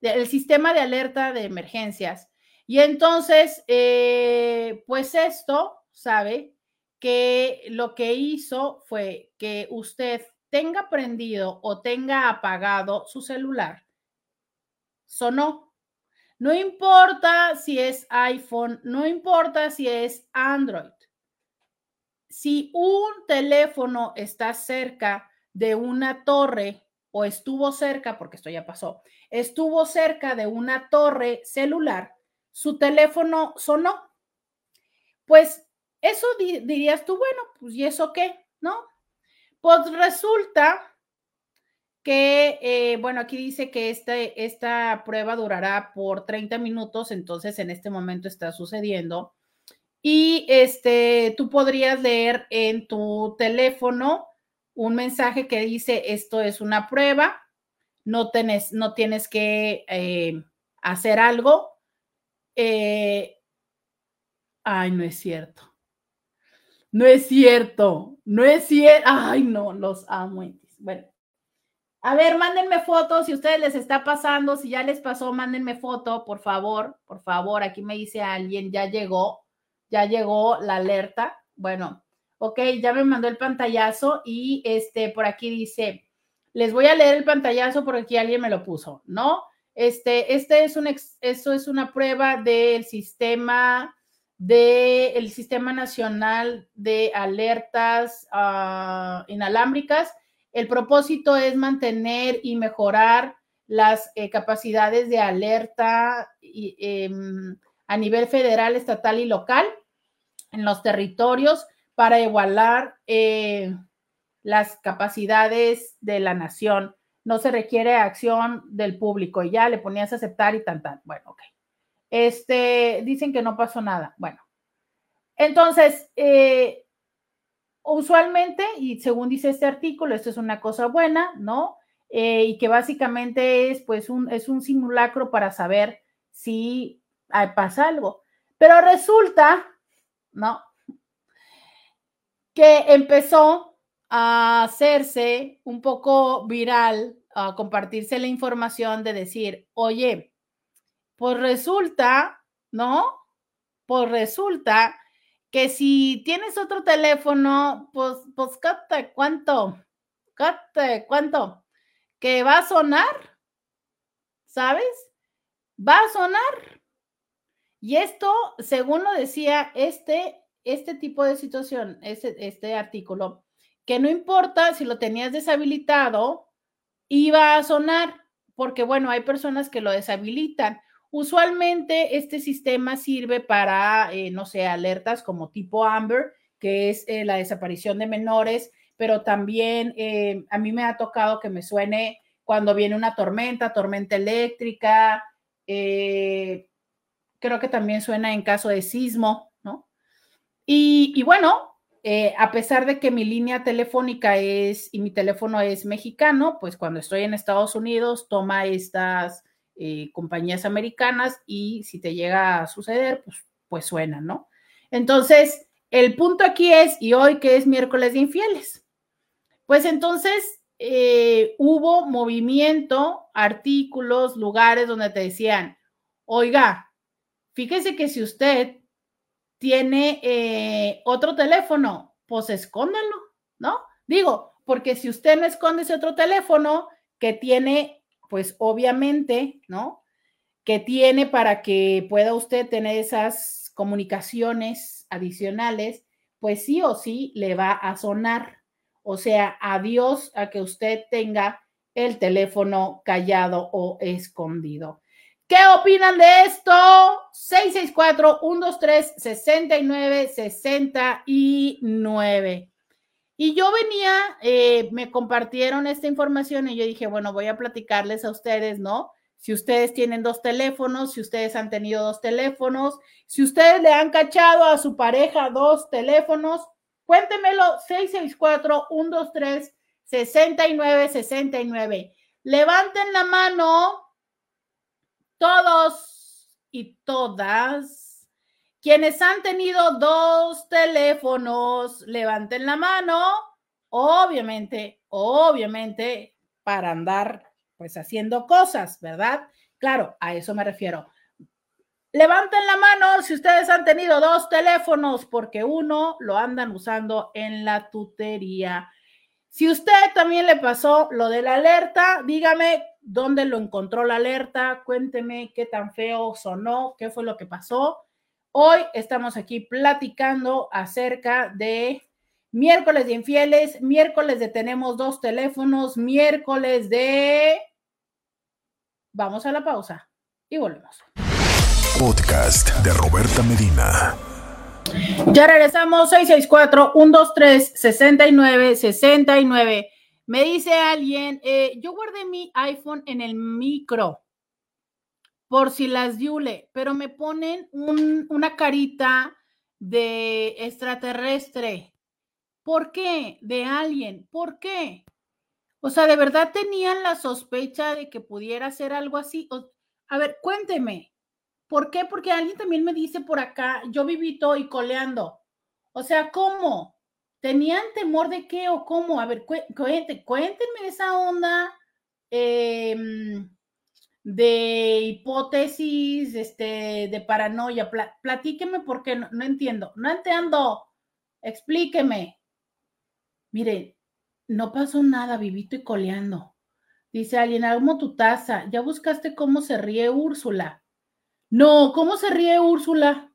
del sistema de alerta de emergencias. Y entonces, eh, pues esto, ¿sabe? Que lo que hizo fue que usted tenga prendido o tenga apagado su celular. Sonó. No importa si es iPhone, no importa si es Android si un teléfono está cerca de una torre o estuvo cerca, porque esto ya pasó, estuvo cerca de una torre celular, su teléfono sonó. Pues eso dirías tú, bueno, pues ¿y eso qué? ¿No? Pues resulta que, eh, bueno, aquí dice que este, esta prueba durará por 30 minutos, entonces en este momento está sucediendo. Y este, tú podrías leer en tu teléfono un mensaje que dice, esto es una prueba, no, tenés, no tienes que eh, hacer algo. Eh, ay, no es cierto. No es cierto, no es cierto. Ay, no, los amo. Bueno, a ver, mándenme fotos si a ustedes les está pasando, si ya les pasó, mándenme foto, por favor, por favor. Aquí me dice alguien, ya llegó, ya llegó la alerta. Bueno, ok, ya me mandó el pantallazo y este, por aquí dice, les voy a leer el pantallazo porque aquí alguien me lo puso, ¿no? Este, este es un, eso es una prueba del sistema del Sistema Nacional de Alertas uh, Inalámbricas. El propósito es mantener y mejorar las eh, capacidades de alerta eh, a nivel federal, estatal y local en los territorios para igualar eh, las capacidades de la nación. No se requiere acción del público y ya le ponías a aceptar y tan, tan. Bueno, ok. Este, dicen que no pasó nada. Bueno, entonces, eh, usualmente, y según dice este artículo, esto es una cosa buena, ¿no? Eh, y que básicamente es pues un, es un simulacro para saber si pasa algo. Pero resulta, ¿no? que empezó a hacerse un poco viral, a compartirse la información de decir, oye, pues resulta, ¿no? Pues resulta que si tienes otro teléfono, pues, pues, ¿cuánto? ¿Cuánto? Que va a sonar, ¿sabes? Va a sonar. Y esto, según lo decía este este tipo de situación, este, este artículo, que no importa si lo tenías deshabilitado, iba a sonar, porque bueno, hay personas que lo deshabilitan. Usualmente este sistema sirve para, eh, no sé, alertas como tipo Amber, que es eh, la desaparición de menores, pero también eh, a mí me ha tocado que me suene cuando viene una tormenta, tormenta eléctrica, creo que también suena en caso de sismo, y, bueno, eh, a pesar de que mi línea telefónica es y mi teléfono es mexicano, pues cuando estoy en Estados Unidos toma estas eh, compañías americanas y si te llega a suceder, pues, pues suena, ¿no? Entonces, el punto aquí es, y hoy que es miércoles de infieles, pues entonces eh, hubo movimiento, artículos, lugares donde te decían, oiga, fíjese que si usted tiene eh, otro teléfono, pues escóndalo, ¿no? Digo, porque si usted no esconde ese otro teléfono que tiene, pues obviamente, ¿no? Que tiene para que pueda usted tener esas comunicaciones adicionales, pues sí o sí le va a sonar. O sea, adiós a que usted tenga el teléfono callado o escondido. ¿Qué opinan de esto? 664-123-6969. Y yo venía, eh, me compartieron esta información y yo dije, bueno, voy a platicarles a ustedes, ¿no? Si ustedes tienen dos teléfonos, si ustedes han tenido dos teléfonos, si ustedes le han cachado a su pareja dos teléfonos, cuéntemelo 664-123-6969. Levanten la mano todos y todas quienes han tenido dos teléfonos, levanten la mano, obviamente, obviamente, para andar pues haciendo cosas, ¿verdad? Claro, a eso me refiero. Levanten la mano si ustedes han tenido dos teléfonos, porque uno lo andan usando en la tutería. Si usted también le pasó lo de la alerta, dígame dónde lo encontró la alerta, cuénteme qué tan feo sonó, qué fue lo que pasó. Hoy estamos aquí platicando acerca de miércoles de infieles, miércoles de tenemos dos teléfonos, miércoles de... Vamos a la pausa y volvemos. Podcast de Roberta Medina. Ya regresamos, 664-123-6969. Me dice alguien, eh, yo guardé mi iPhone en el micro por si las diule, pero me ponen una carita de extraterrestre. ¿Por qué? De alguien. ¿Por qué? O sea, ¿de verdad tenían la sospecha de que pudiera ser algo así? a ver, cuénteme. ¿Por qué? Porque alguien también me dice por acá, yo vivito y coleando. O sea, ¿cómo? ¿Tenían temor de qué o cómo? A ver, cuéntenme, esa onda. Eh, de hipótesis, este, de paranoia. platíqueme porque no, entiendo, no entiendo. Explíqueme. Mire, no pasó nada, vivito y coleando. Dice alguien, algo tu taza. ¿Ya buscaste cómo se ríe Úrsula? No, ¿cómo se ríe Úrsula?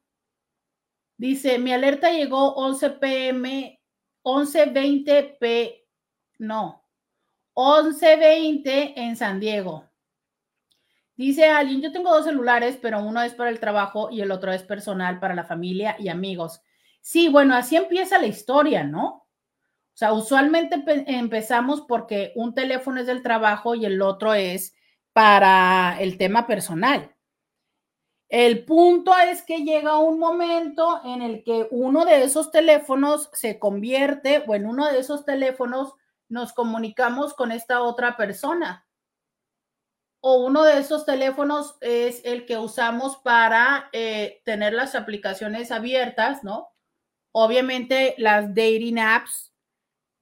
Dice, mi alerta llegó 11 pm, 11.20 p, no, 11.20 en San Diego. Dice alguien, yo tengo dos celulares, pero uno es para el trabajo y el otro es personal para la familia y amigos. Sí, bueno, así empieza la historia, ¿no? O sea, usualmente empezamos porque un teléfono es del trabajo y el otro es para el tema personal. El punto es que llega un momento en el que uno de esos teléfonos se convierte o en uno de esos teléfonos nos comunicamos con esta otra persona o uno de esos teléfonos es el que usamos para eh, tener las aplicaciones abiertas, ¿no? Obviamente las dating apps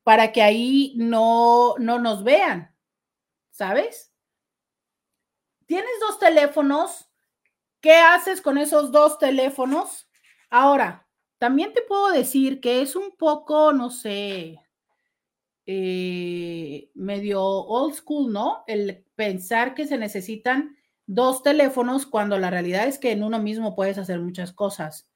para que ahí no, no nos vean, ¿sabes? Tienes dos teléfonos, ¿qué haces con esos dos teléfonos? Ahora, también te puedo decir que es un poco, no sé, eh, medio old school, ¿no? El pensar que se necesitan dos teléfonos cuando la realidad es que en uno mismo puedes hacer muchas cosas.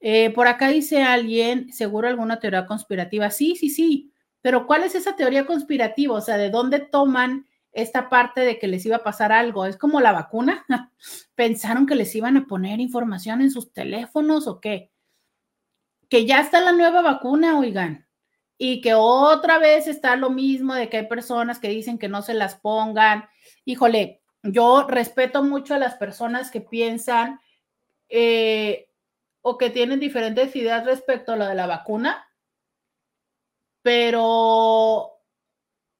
Eh, por acá dice alguien, seguro alguna teoría conspirativa. Sí, sí, sí, pero ¿cuál es esa teoría conspirativa? O sea, ¿de dónde toman esta parte de que les iba a pasar algo? ¿Es como la vacuna? ¿Pensaron que les iban a poner información en sus teléfonos o qué? Que ya está la nueva vacuna, oigan y que otra vez está lo mismo de que hay personas que dicen que no se las pongan. Híjole, yo respeto mucho a las personas que piensan eh, o que tienen diferentes ideas respecto a lo de la vacuna, pero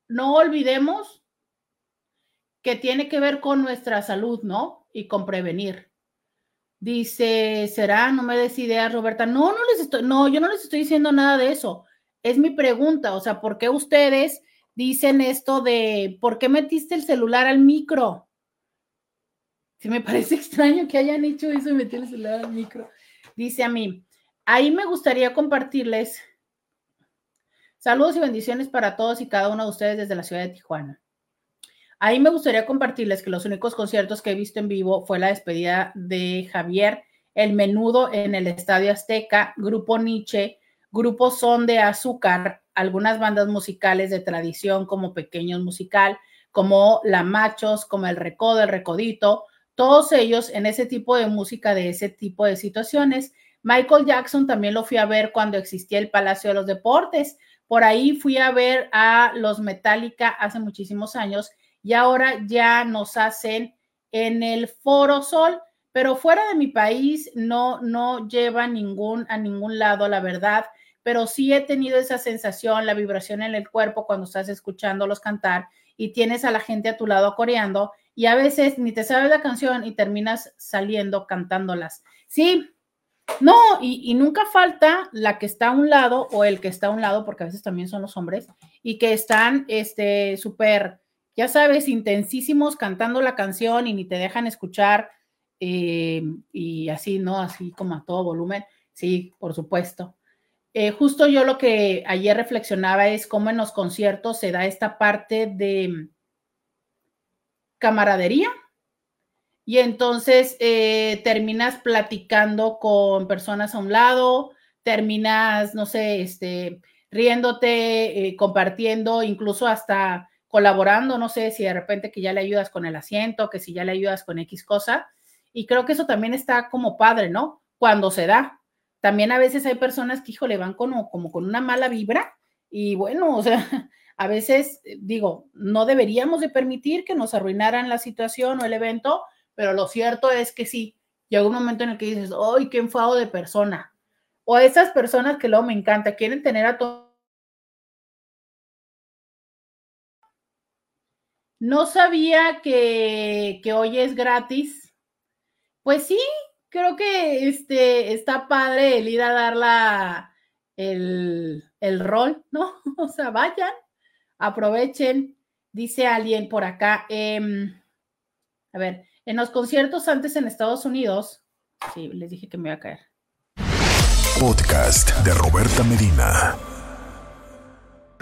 no olvidemos que tiene que ver con nuestra salud, ¿no? Y con prevenir. Dice, ¿será? No me des ideas, Roberta. No, no les estoy, no, yo no les estoy diciendo nada de eso es mi pregunta, o sea, ¿por qué ustedes dicen esto de, ¿por qué metiste el celular al micro? Se me parece extraño que hayan hecho eso y meter el celular al micro. Dice a mí, ahí me gustaría compartirles saludos y bendiciones para todos y cada uno de ustedes desde la ciudad de Tijuana. Ahí me gustaría compartirles que los únicos conciertos que he visto en vivo fue la despedida de Javier El Menudo en el Estadio Azteca, Grupo Nietzsche, Grupos son de azúcar, algunas bandas musicales de tradición como Pequeños Musical, como La Machos, como El Recodo, El Recodito, todos ellos en ese tipo de música, de ese tipo de situaciones. Michael Jackson también lo fui a ver cuando existía el Palacio de los Deportes. Por ahí fui a ver a los Metallica hace muchísimos años y ahora ya nos hacen en el Foro Sol, pero fuera de mi país no no lleva ningún a ningún lado, la verdad pero sí he tenido esa sensación, la vibración en el cuerpo cuando estás escuchándolos cantar y tienes a la gente a tu lado coreando y a veces ni te sabes la canción y terminas saliendo cantándolas. Sí, no, y, nunca falta la que está a un lado o el que está a un lado, porque a veces también son los hombres, y que están, este, súper, ya sabes, intensísimos cantando la canción y ni te dejan escuchar eh, y así, ¿no? Así como a todo volumen. Sí, por supuesto. Eh, justo yo lo que ayer reflexionaba es cómo en los conciertos se da esta parte de camaradería y entonces eh, terminas platicando con personas a un lado, terminas, no sé, este, riéndote, compartiendo, incluso hasta colaborando, no sé si de repente que ya le ayudas con el asiento, que si ya le ayudas con X cosa. Y creo que eso también está como padre, ¿no? Cuando se da. También a veces hay personas que, hijo, le van como, como con una mala vibra y bueno, o sea, a veces eh, digo, no deberíamos de permitir que nos arruinaran la situación o el evento, pero lo cierto es que sí, llega un momento en el que dices, ¡ay, qué enfado de persona! O esas personas que luego me encanta, quieren tener a todo No sabía que, hoy es gratis. Pues sí, creo que este, está padre el ir a dar la, el, rol, ¿no? O sea, vayan, aprovechen. Dice alguien por acá, em, a ver, en los conciertos antes en Estados Unidos, sí, les dije que me iba a caer. Podcast de Roberta Medina.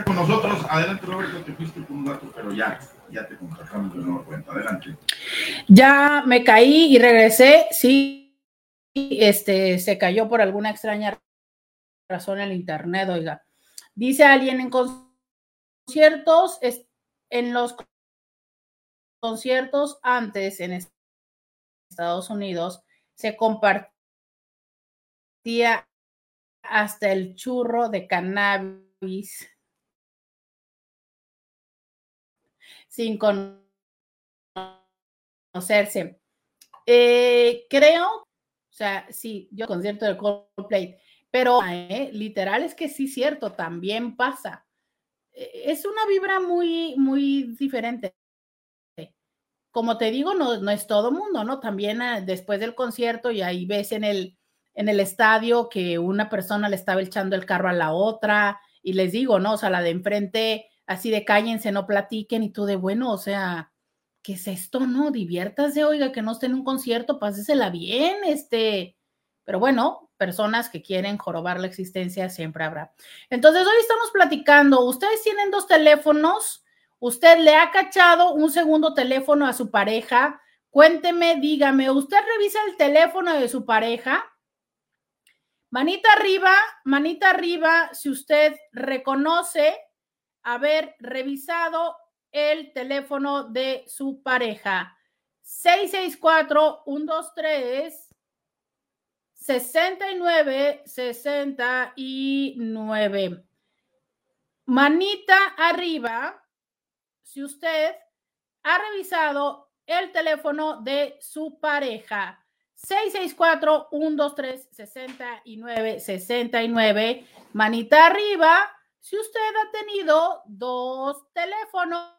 Con nosotros, adelante Roberto, te fuiste con un dato, pero ya ya te contratamos de nueva cuenta. Adelante. Ya me caí y regresé, sí, este, se cayó por alguna extraña razón el internet, oiga. Dice alguien en conciertos, en los conciertos antes en Estados Unidos se compartía hasta el churro de cannabis sin conocerse. Eh, creo, o sea, sí, yo concierto de Coldplay, pero eh, literal es que sí, cierto, también pasa. E, es una vibra muy, muy diferente. Como te digo, no, no es todo mundo, ¿no? También ah, después del concierto y ahí ves en el, en el estadio que una persona le estaba echando el carro a la otra y les digo, ¿no? O sea, la de enfrente así de cállense, no platiquen y tú de bueno, o sea, ¿qué es esto? No, diviértase, oiga, que no esté en un concierto, pásesela bien, este, pero bueno, personas que quieren jorobar la existencia siempre habrá. Entonces, hoy estamos platicando, ustedes tienen dos teléfonos, usted le ha cachado un segundo teléfono a su pareja, cuénteme, dígame, ¿usted revisa el teléfono de su pareja? Manita arriba, manita arriba, si usted reconoce haber revisado el teléfono de su pareja. 664-123. 69 69. Manita arriba, si usted ha revisado el teléfono de su pareja. 664-123-69 69. Manita arriba si usted ha tenido dos teléfonos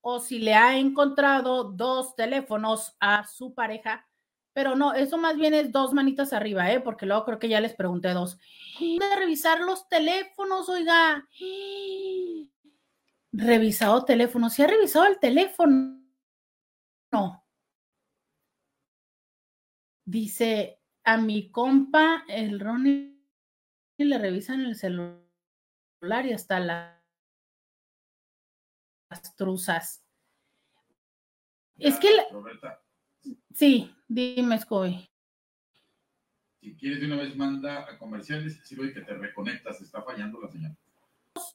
o si le ha encontrado dos teléfonos a su pareja, pero no, eso más bien es dos manitas arriba, ¿eh? porque luego creo que ya les pregunté dos. De revisar los teléfonos, oiga. Revisado teléfono, ¿sí ha revisado el teléfono? No. Dice, a mi compa, el Ronnie, le revisan el celular y hasta las truzas. es que... Sí, dime, Scooby. Si quieres de una vez manda a comerciales, si que te reconectas, está fallando la señal.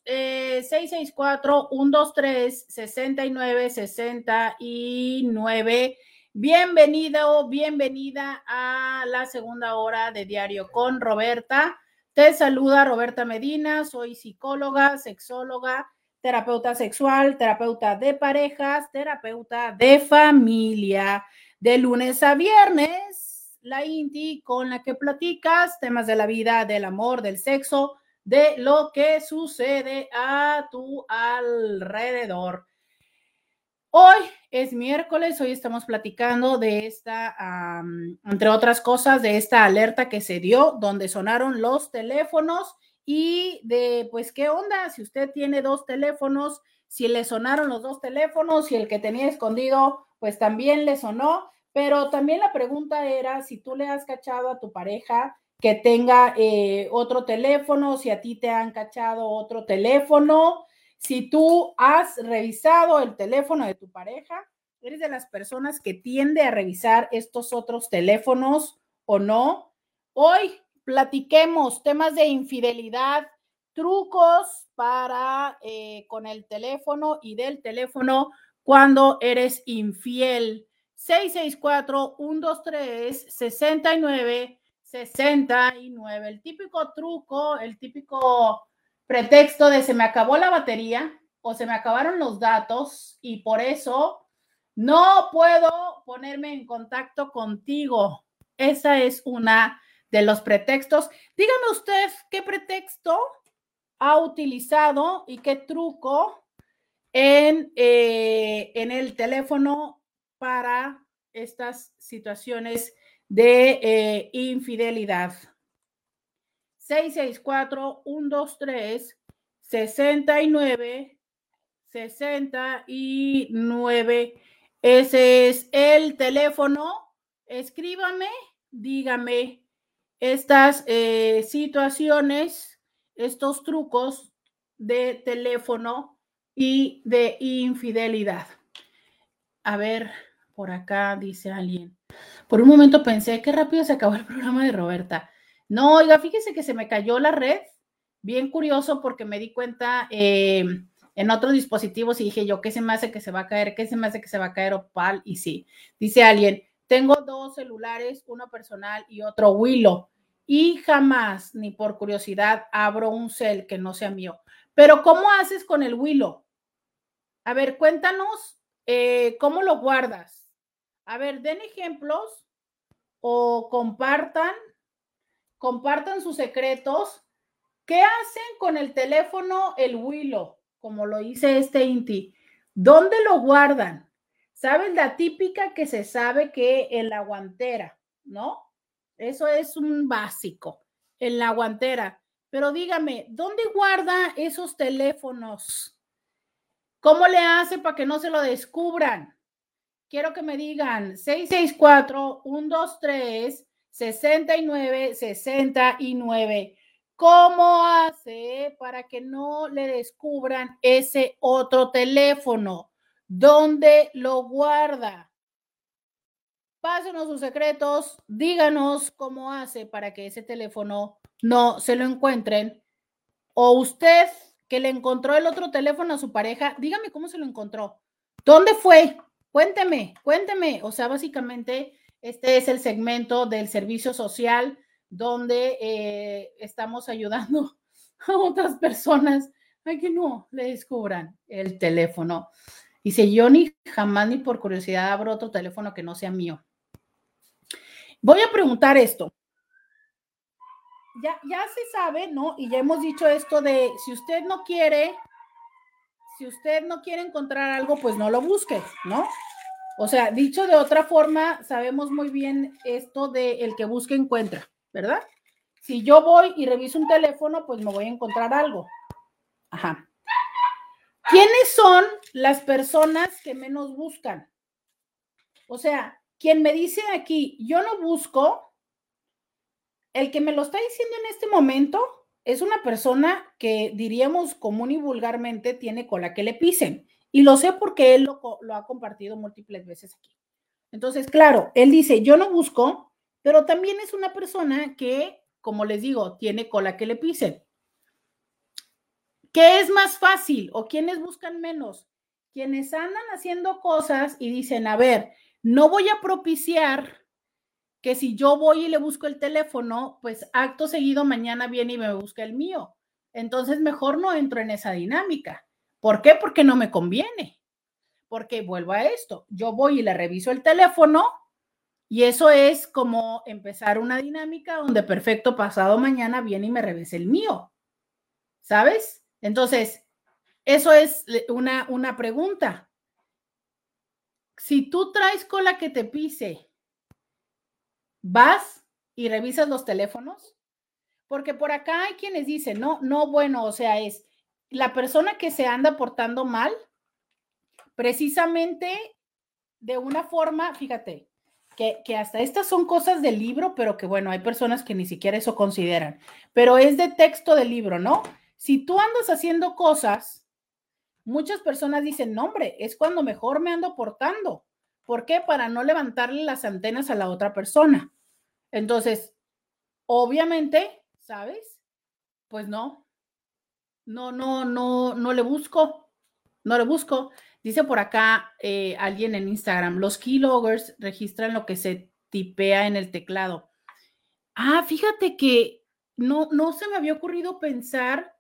Eh, 664-123-6969 Bienvenido, bienvenida a la segunda hora de Diario con Roberta. Te saluda Roberta Medina, soy psicóloga, sexóloga, terapeuta sexual, terapeuta de parejas, terapeuta de familia. De lunes a viernes, la INTI con la que platicas temas de la vida, del amor, del sexo, de lo que sucede a tu alrededor. Hoy es miércoles, hoy estamos platicando de esta, entre otras cosas, de esta alerta que se dio donde sonaron los teléfonos y de, pues, ¿qué onda? Si usted tiene dos teléfonos, si le sonaron los dos teléfonos, si el que tenía escondido, pues también le sonó, pero también la pregunta era si tú le has cachado a tu pareja que tenga eh, otro teléfono, si a ti te han cachado otro teléfono si tú has revisado el teléfono de tu pareja, eres de las personas que tiende a revisar estos otros teléfonos o no. Hoy platiquemos temas de infidelidad, trucos para eh, con el teléfono y del teléfono cuando eres infiel. 664-123-69. 69. El típico truco, el típico pretexto de se me acabó la batería o se me acabaron los datos y por eso no puedo ponerme en contacto contigo. Esa es una de los pretextos. Dígame usted qué pretexto ha utilizado y qué truco en, eh, en el teléfono para estas situaciones de eh, infidelidad. 664-123-69, 69. Ese es el teléfono. Escríbame, dígame estas eh, situaciones, estos trucos de teléfono y de infidelidad. A ver, por acá dice alguien. Por un momento pensé, qué rápido se acabó el programa de Roberta. No, oiga, fíjese que se me cayó la red. Bien curioso porque me di cuenta em, en otros dispositivos y dije yo, ¿qué se me hace que se va a caer? ¿Qué se me hace que se va a caer Opal? Y sí, dice alguien, tengo dos celulares, uno personal y otro Willow. Y jamás, ni por curiosidad, abro un cel que no sea mío. Pero ¿cómo haces con el Willow? A ver, cuéntanos eh, cómo lo guardas. A ver, den ejemplos o compartan, compartan sus secretos. ¿Qué hacen con el teléfono el Willow? Como lo dice este Inti. ¿Dónde lo guardan? ¿Saben la típica que se sabe que en la guantera, ¿no? Eso es un básico, en la guantera. Pero dígame, ¿dónde guarda esos teléfonos? ¿Cómo le hace para que no se lo descubran? quiero que me digan 664-123-6969. ¿Cómo hace para que no le descubran ese otro teléfono? ¿Dónde lo guarda? Pásenos sus secretos, díganos cómo hace para que ese teléfono no se lo encuentren. O usted que le encontró el otro teléfono a su pareja, dígame cómo se lo encontró. ¿Dónde fue? Cuénteme, cuénteme. O sea, básicamente este es el segmento del servicio social donde eh, estamos ayudando a otras personas a que no le descubran el teléfono. Dice, yo ni jamás ni por curiosidad abro otro teléfono que no sea mío. Voy a preguntar esto. Ya, ya se sabe, ¿no? Y ya hemos dicho esto de si usted no quiere si usted no quiere encontrar algo, pues no lo busque, ¿no? O sea, dicho de otra forma, sabemos muy bien esto de el que busca encuentra, ¿verdad? Si yo voy y reviso un teléfono, pues me voy a encontrar algo. Ajá. ¿Quiénes son las personas que menos buscan? O sea, quien me dice aquí, yo no busco, el que me lo está diciendo en este momento es una persona que diríamos común y vulgarmente tiene cola que le pisen. Y lo sé porque él lo, ha compartido múltiples veces aquí. Entonces, claro, él dice, yo no busco, pero también es una persona que, como les digo, tiene cola que le pisen. ¿Qué es más fácil o quiénes buscan menos? Quienes andan haciendo cosas y dicen, a ver, no voy a propiciar que si yo voy y le busco el teléfono, pues acto seguido mañana viene y me busca el mío. Entonces mejor no entro en esa dinámica. ¿Por qué? Porque no me conviene. Porque vuelvo a esto, yo voy y le reviso el teléfono y eso es como empezar una dinámica donde perfecto pasado mañana viene y me revise el mío. ¿Sabes? Entonces, eso es una, una pregunta. Si tú traes cola que te pise vas y revisas los teléfonos, porque por acá hay quienes dicen, no, no, bueno, o sea, es la persona que se anda portando mal, precisamente de una forma, fíjate, que, que, hasta estas son cosas del libro, pero que bueno, hay personas que ni siquiera eso consideran, pero es de texto del libro, ¿no? Si tú andas haciendo cosas, muchas personas dicen, no, hombre, es cuando mejor me ando portando. ¿Por qué? Para no levantarle las antenas a la otra persona. Entonces, obviamente, ¿sabes? Pues no, no, no, no, no le busco, no le busco. Dice por acá eh, alguien en Instagram, los keyloggers registran lo que se tipea en el teclado. Ah, fíjate que no, no se me había ocurrido pensar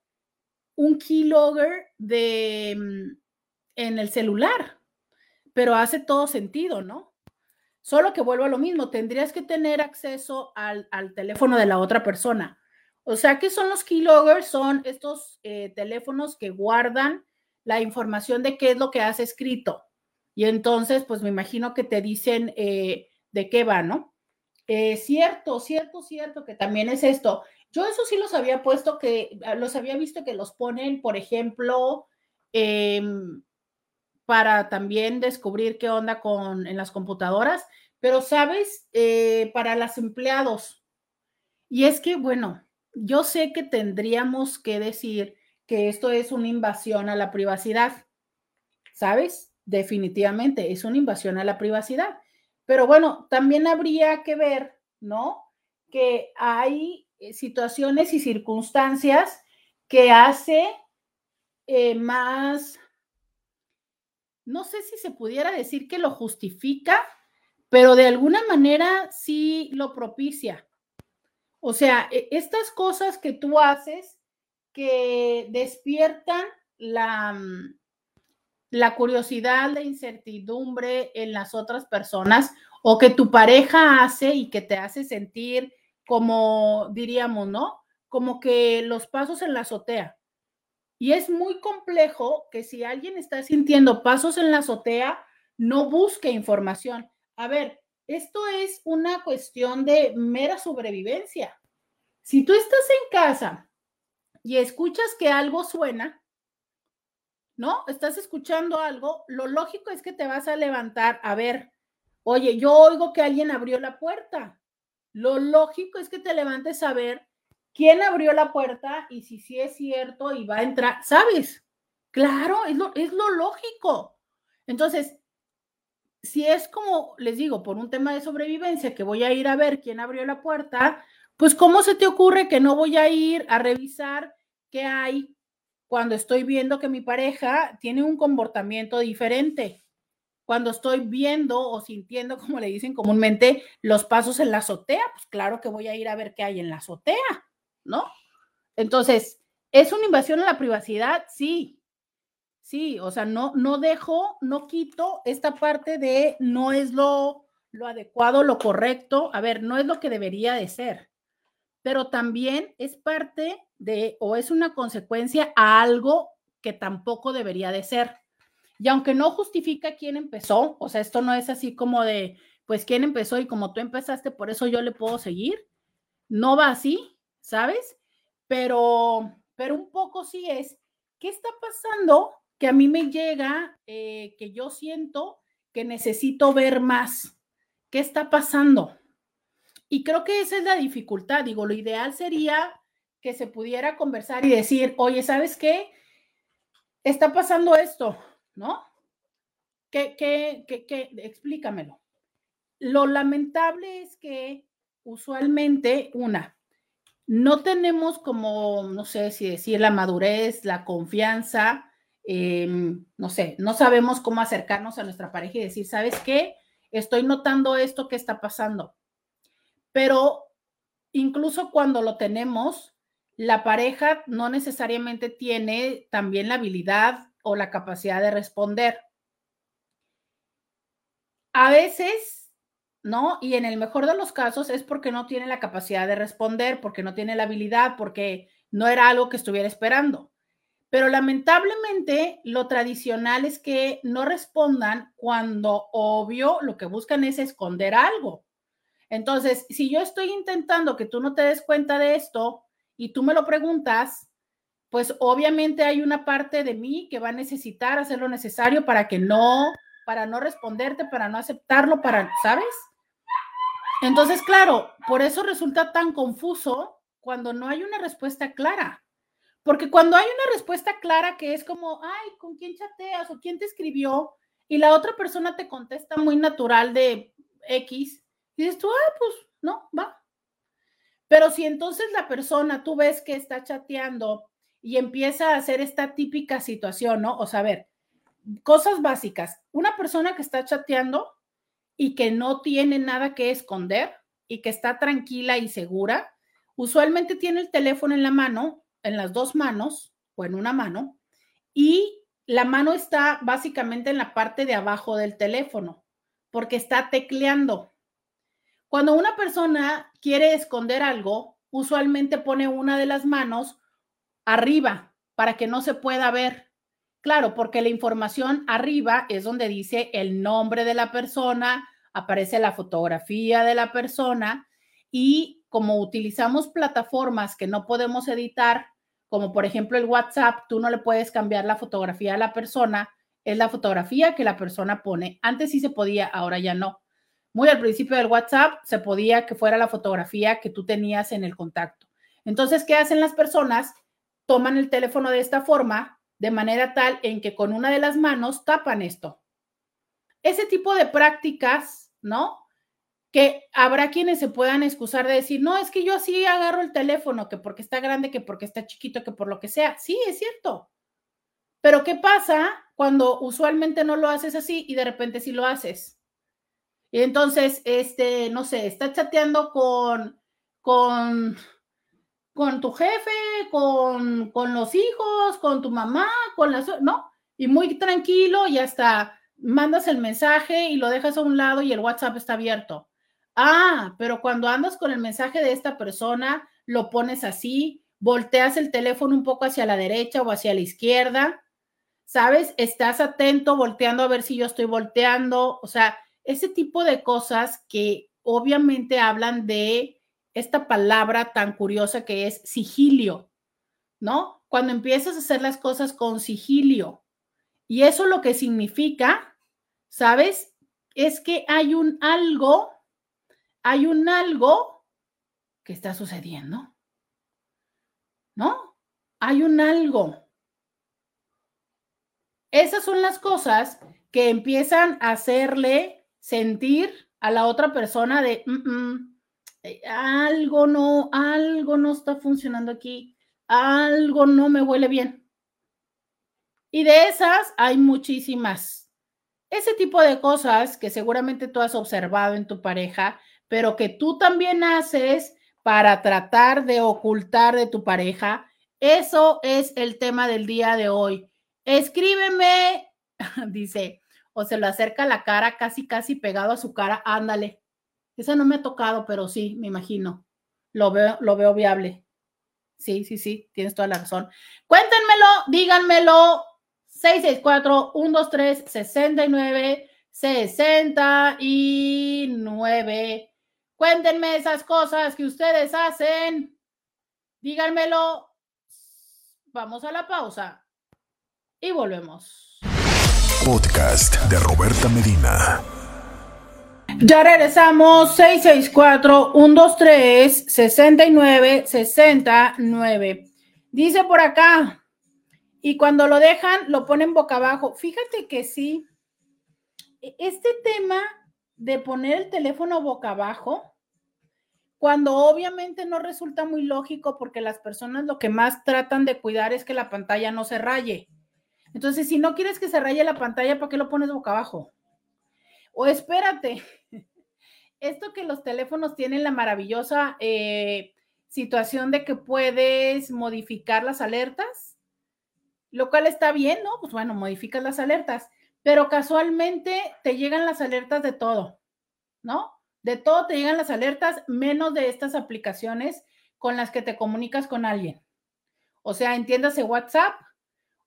un keylogger de mm, en el celular, pero hace todo sentido, ¿no? Solo que vuelvo a lo mismo, tendrías que tener acceso al, teléfono de la otra persona. O sea, ¿qué son los keyloggers? Son estos eh, teléfonos que guardan la información de qué es lo que has escrito. Y entonces, pues me imagino que te dicen eh, de qué va, ¿no? Eh, cierto, cierto, cierto, que también es esto. Yo eso sí los había puesto que, ah, los había visto que los ponen, por ejemplo, em, para también descubrir qué onda con en las computadoras, pero sabes, eh, para los empleados. Y es que, bueno, yo sé que tendríamos que decir que esto es una invasión a la privacidad, ¿sabes? Definitivamente es una invasión a la privacidad. Pero bueno, también habría que ver, ¿no? Que hay eh, situaciones y circunstancias que hace eh, más, no sé si se pudiera decir que lo justifica, pero de alguna manera sí lo propicia. O sea, e, estas cosas que tú haces que despiertan la, mm, la curiosidad, la incertidumbre en las otras personas o que tu pareja hace y que te hace sentir como diríamos, ¿no? Como que los pasos en la azotea. Y es muy complejo que si alguien está sintiendo pasos en la azotea, no busque información. A ver, esto es una cuestión de mera sobrevivencia. Si tú estás en casa y escuchas que algo suena, ¿no? Estás escuchando algo, lo lógico es que te vas a levantar a ver, oye, yo oigo que alguien abrió la puerta. Lo lógico es que te levantes a ver quién abrió la puerta y si sí es cierto y va a entrar, ¿sabes? Claro, es lo, es lo lógico. Entonces, si es como les digo, por un tema de sobrevivencia, que voy a ir a ver quién abrió la puerta, pues ¿cómo se te ocurre que no voy a ir a revisar qué hay cuando estoy viendo que mi pareja tiene un comportamiento diferente, cuando estoy viendo o sintiendo, como le dicen comúnmente, los pasos en la azotea, pues claro que voy a ir a ver qué hay en la azotea, ¿no? Entonces, ¿es una invasión a la privacidad? Sí, sí, o sea, no, no dejo, no quito esta parte de no es lo, lo adecuado, lo correcto, a ver, no es lo que debería de ser, pero también es parte de o es una consecuencia a algo que tampoco debería de ser. Y aunque no justifica quién empezó, o sea, esto no es así como de, pues quién empezó y como tú empezaste, por eso yo le puedo seguir. No va así, ¿sabes? Pero, pero un poco sí es, ¿qué está pasando? Que a mí me llega, eh, que yo siento que necesito ver más. ¿Qué está pasando? Y creo que esa es la dificultad. Digo, lo ideal sería que se pudiera conversar y decir, oye, ¿sabes qué? Está pasando esto, ¿no? ¿Qué, qué, qué, qué? Explícamelo. Lo lamentable es que usualmente, una, no tenemos como, no sé si decir la madurez, la confianza, em, no sé, no sabemos cómo acercarnos a nuestra pareja y decir, ¿sabes qué? Estoy notando esto que está pasando pero incluso cuando lo tenemos, la pareja no necesariamente tiene también la habilidad o la capacidad de responder. A veces, ¿no? Y en el mejor de los casos es porque no tiene la capacidad de responder, porque no tiene la habilidad, porque no era algo que estuviera esperando. Pero lamentablemente lo tradicional es que no respondan cuando obvio lo que buscan es esconder algo. Entonces, si yo estoy intentando que tú no te des cuenta de esto y tú me lo preguntas, pues obviamente hay una parte de mí que va a necesitar hacer lo necesario para que no, para no responderte, para no aceptarlo, para, ¿sabes? Entonces, claro, por eso resulta tan confuso cuando no hay una respuesta clara. Porque cuando hay una respuesta clara que es como, ay, ¿con quién chateas o quién te escribió? Y la otra persona te contesta muy natural de X, dices tú, ah, pues no, va. Pero si entonces la persona, tú ves que está chateando y empieza a hacer esta típica situación, ¿no? O sea, a ver, cosas básicas. Una persona que está chateando y que no tiene nada que esconder y que está tranquila y segura, usualmente tiene el teléfono en la mano, en las dos manos o en una mano, y la mano está básicamente en la parte de abajo del teléfono, porque está tecleando. Cuando una persona quiere esconder algo, usualmente pone una de las manos arriba para que no se pueda ver. Claro, porque la información arriba es donde dice el nombre de la persona, aparece la fotografía de la persona y como utilizamos plataformas que no podemos editar, como por ejemplo el WhatsApp, tú no le puedes cambiar la fotografía a la persona, es la fotografía que la persona pone. Antes sí se podía, ahora ya no. Muy al principio del WhatsApp se podía que fuera la fotografía que tú tenías en el contacto. Entonces, ¿qué hacen las personas? Toman el teléfono de esta forma, de manera tal en que con una de las manos tapan esto. Ese tipo de prácticas ¿no? Que habrá quienes se puedan excusar de decir, no, es que yo sí agarro el teléfono, que porque está grande, que porque está chiquito, que por lo que sea. Sí, es cierto. Pero ¿qué pasa cuando usualmente no lo haces así y de repente sí lo haces? Y entonces, este, no sé, está chateando con, con, con tu jefe, con, con los hijos, con tu mamá, con las, ¿no? Y muy tranquilo y hasta mandas el mensaje y lo dejas a un lado y el WhatsApp está abierto. Ah, pero cuando andas con el mensaje de esta persona, lo pones así, volteas el teléfono un poco hacia la derecha o hacia la izquierda, ¿sabes? Estás atento, volteando a ver si yo estoy volteando, o sea, ese tipo de cosas que obviamente hablan de esta palabra tan curiosa que es sigilio, ¿no? Cuando empiezas a hacer las cosas con sigilio, y eso lo que significa, ¿sabes? Es que hay un algo, hay un algo que está sucediendo. ¿No? Hay un algo. Esas son las cosas que empiezan a hacerle sentir a la otra persona de mm, mm, eh, algo no, algo no está funcionando aquí, algo no me huele bien. Y de esas hay muchísimas. Ese tipo de cosas que seguramente tú has observado en tu pareja, pero que tú también haces para tratar de ocultar de tu pareja, eso es el tema del día de hoy. Escríbeme, dice, o se lo acerca la cara, casi, casi pegado a su cara, ándale. Esa no me ha tocado, pero sí, me imagino. Lo veo, lo veo viable. Sí, sí, sí, tienes toda la razón. Cuéntenmelo, díganmelo, 664-123-69, 69. Cuéntenme esas cosas que ustedes hacen. Díganmelo. Vamos a la pausa y volvemos. Podcast de Roberta Medina. Ya regresamos 664-123-69-69. Dice por acá, y cuando lo dejan, lo ponen boca abajo. Fíjate que sí, e, este tema de poner el teléfono boca abajo, cuando obviamente no resulta muy lógico porque las personas lo que más tratan de cuidar es que la pantalla no se raye. Entonces, si no quieres que se raye la pantalla, ¿para qué lo pones boca abajo? O espérate, esto que los teléfonos tienen la maravillosa eh, situación de que puedes modificar las alertas lo cual está bien, ¿no? Pues bueno, modificas las alertas, pero casualmente te llegan las alertas de todo, ¿no? De todo te llegan las alertas, menos de estas aplicaciones con las que te comunicas con alguien. O sea, entiéndase WhatsApp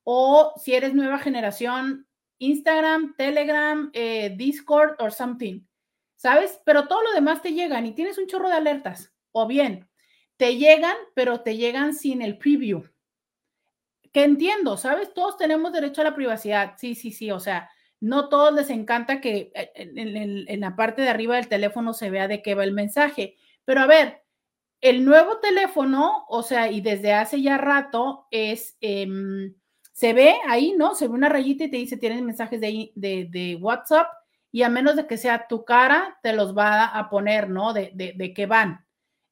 o si eres nueva generación, Instagram, Telegram, eh, Discord o something, ¿sabes? Pero todo lo demás te llegan y tienes un chorro de alertas. O bien, te llegan, pero te llegan sin el preview que entiendo, ¿sabes? Todos tenemos derecho a la privacidad, sí, sí, sí, o sea, no todos les encanta que eh, en, la parte de arriba del teléfono se vea de qué va el mensaje, pero a ver, el nuevo teléfono, o sea, y desde hace ya rato es, em, se ve ahí, ¿no? Se ve una rayita y te dice, tienes mensajes de, de, WhatsApp y a menos de que sea tu cara, te los va a poner, ¿no? De, de, de qué van.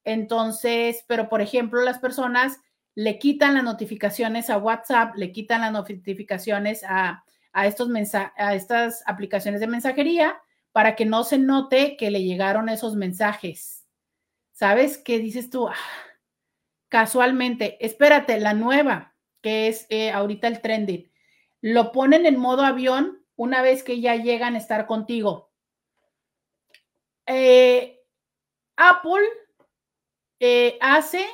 Entonces, pero por ejemplo, las personas le quitan las notificaciones a WhatsApp, le quitan las notificaciones a, estos a estas aplicaciones de mensajería para que no se note que le llegaron esos mensajes. ¿Sabes qué dices tú? Ah, casualmente, espérate, la nueva, que es eh, ahorita el trending, lo ponen en modo avión una vez que ya llegan a estar contigo. Eh, Apple eh, hace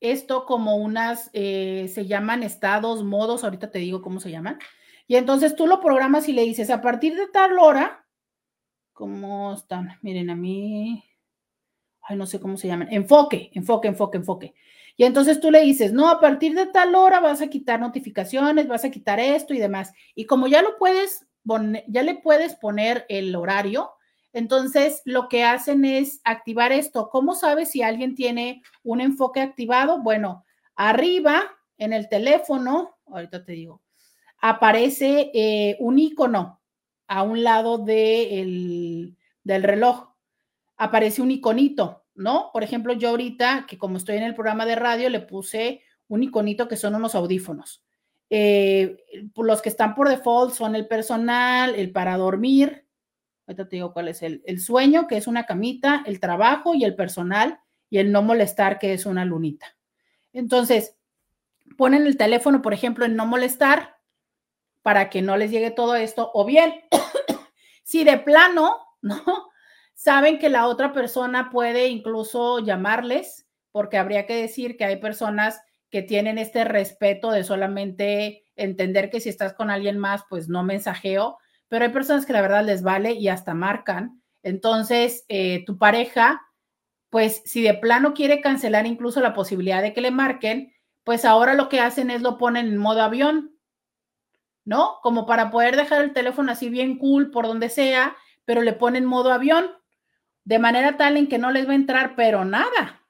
esto como unas, se llaman estados, modos, ahorita te digo cómo se llaman. Y entonces tú lo programas y le dices, a partir de tal hora, ¿cómo están? Miren, a mí, ay, no sé cómo se llaman, enfoque, enfoque, enfoque, enfoque. Y entonces tú le dices, no, a partir de tal hora vas a quitar notificaciones, vas a quitar esto y demás. Y como ya lo puedes, ya le puedes poner el horario, entonces, lo que hacen es activar esto. ¿Cómo sabes si alguien tiene un enfoque activado? Bueno, arriba en el teléfono, ahorita te digo, aparece eh, un icono a un lado del reloj. Aparece un iconito, ¿no? Por ejemplo, yo ahorita, que como estoy en el programa de radio, le puse un iconito que son unos audífonos. Eh, los que están por default son el personal, el para dormir, ahorita te digo cuál es el, el sueño, que es una camita, el trabajo y el personal, y el no molestar, que es una lunita. Entonces, ponen el teléfono, por ejemplo, en no molestar para que no les llegue todo esto, o bien, si de plano, ¿no? Saben que la otra persona puede incluso llamarles, porque habría que decir que hay personas que tienen este respeto de solamente entender que si estás con alguien más, pues no mensajeo, pero hay personas que la verdad les vale y hasta marcan. Entonces, eh, tu pareja, pues si de plano quiere cancelar incluso la posibilidad de que le marquen, pues ahora lo que hacen es lo ponen en modo avión, ¿no? Como para poder dejar el teléfono así bien cool por donde sea, pero le ponen modo avión, de manera tal en que no les va a entrar, pero nada.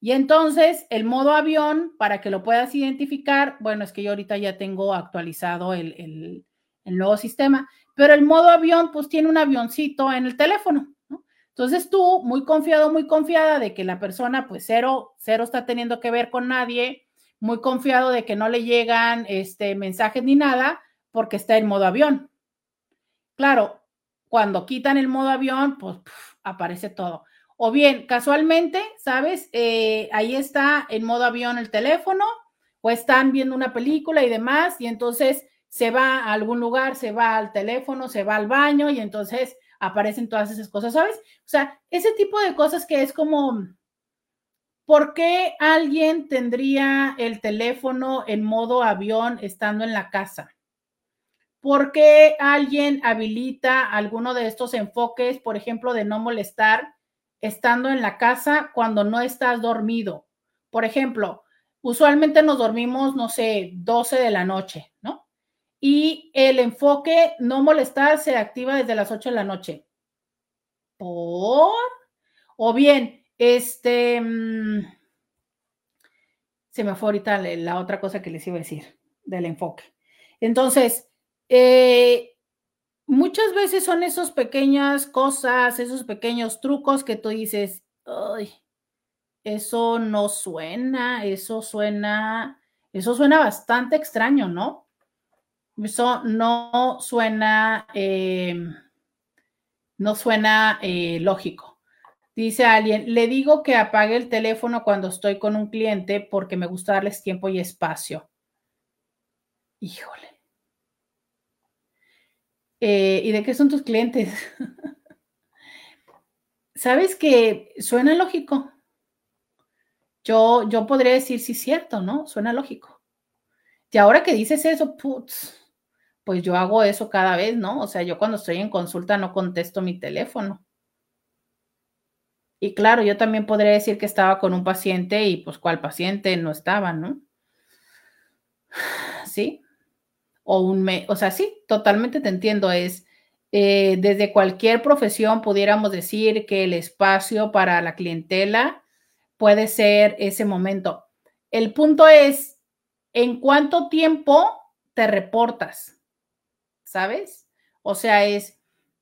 Y entonces el modo avión, para que lo puedas identificar, bueno, es que yo ahorita ya tengo actualizado el, el nuevo sistema, pero el modo avión pues tiene un avioncito en el teléfono, ¿no? Entonces tú, muy confiado, muy confiada de que la persona pues cero, cero está teniendo que ver con nadie, muy confiado de que no le llegan este, mensajes ni nada porque está en modo avión. Claro, cuando quitan el modo avión, pues aparece todo. O bien, casualmente, ¿sabes? Eh, ahí está en modo avión el teléfono o están viendo una película y demás y entonces se va a algún lugar, se va al teléfono, se va al baño y entonces aparecen todas esas cosas, ¿sabes? O sea, ese tipo de cosas que es como, ¿por qué alguien tendría el teléfono en modo avión estando en la casa? ¿Por qué alguien habilita alguno de estos enfoques, por ejemplo, de no molestar estando en la casa cuando no estás dormido? Por ejemplo, usualmente nos dormimos, no sé, 12 de la noche, ¿no? y el enfoque no molestar se activa desde las 8 de la noche. ¿Por? O bien, este, mm, se me fue ahorita la otra cosa que les iba a decir del enfoque. Entonces, eh, muchas veces son esas pequeñas cosas, esos pequeños trucos que tú dices, ay, eso no suena, eso suena, eso suena bastante extraño, ¿no? Eso no suena, em, no suena eh, lógico. Dice alguien, le digo que apague el teléfono cuando estoy con un cliente porque me gusta darles tiempo y espacio. Híjole. Eh, ¿Y de qué son tus clientes? ¿Sabes que suena lógico? Yo, yo podría decir, sí, cierto, ¿no? Suena lógico. Y ahora que dices eso, putz, pues yo hago eso cada vez, ¿no? O sea, yo cuando estoy en consulta no contesto mi teléfono. Y claro, yo también podría decir que estaba con un paciente y pues cuál paciente no estaba, ¿no? Sí. O un me, o sea, sí, totalmente te entiendo. Es eh, desde cualquier profesión pudiéramos decir que el espacio para la clientela puede ser ese momento. El punto es, ¿en cuánto tiempo te reportas? ¿sabes? O sea, es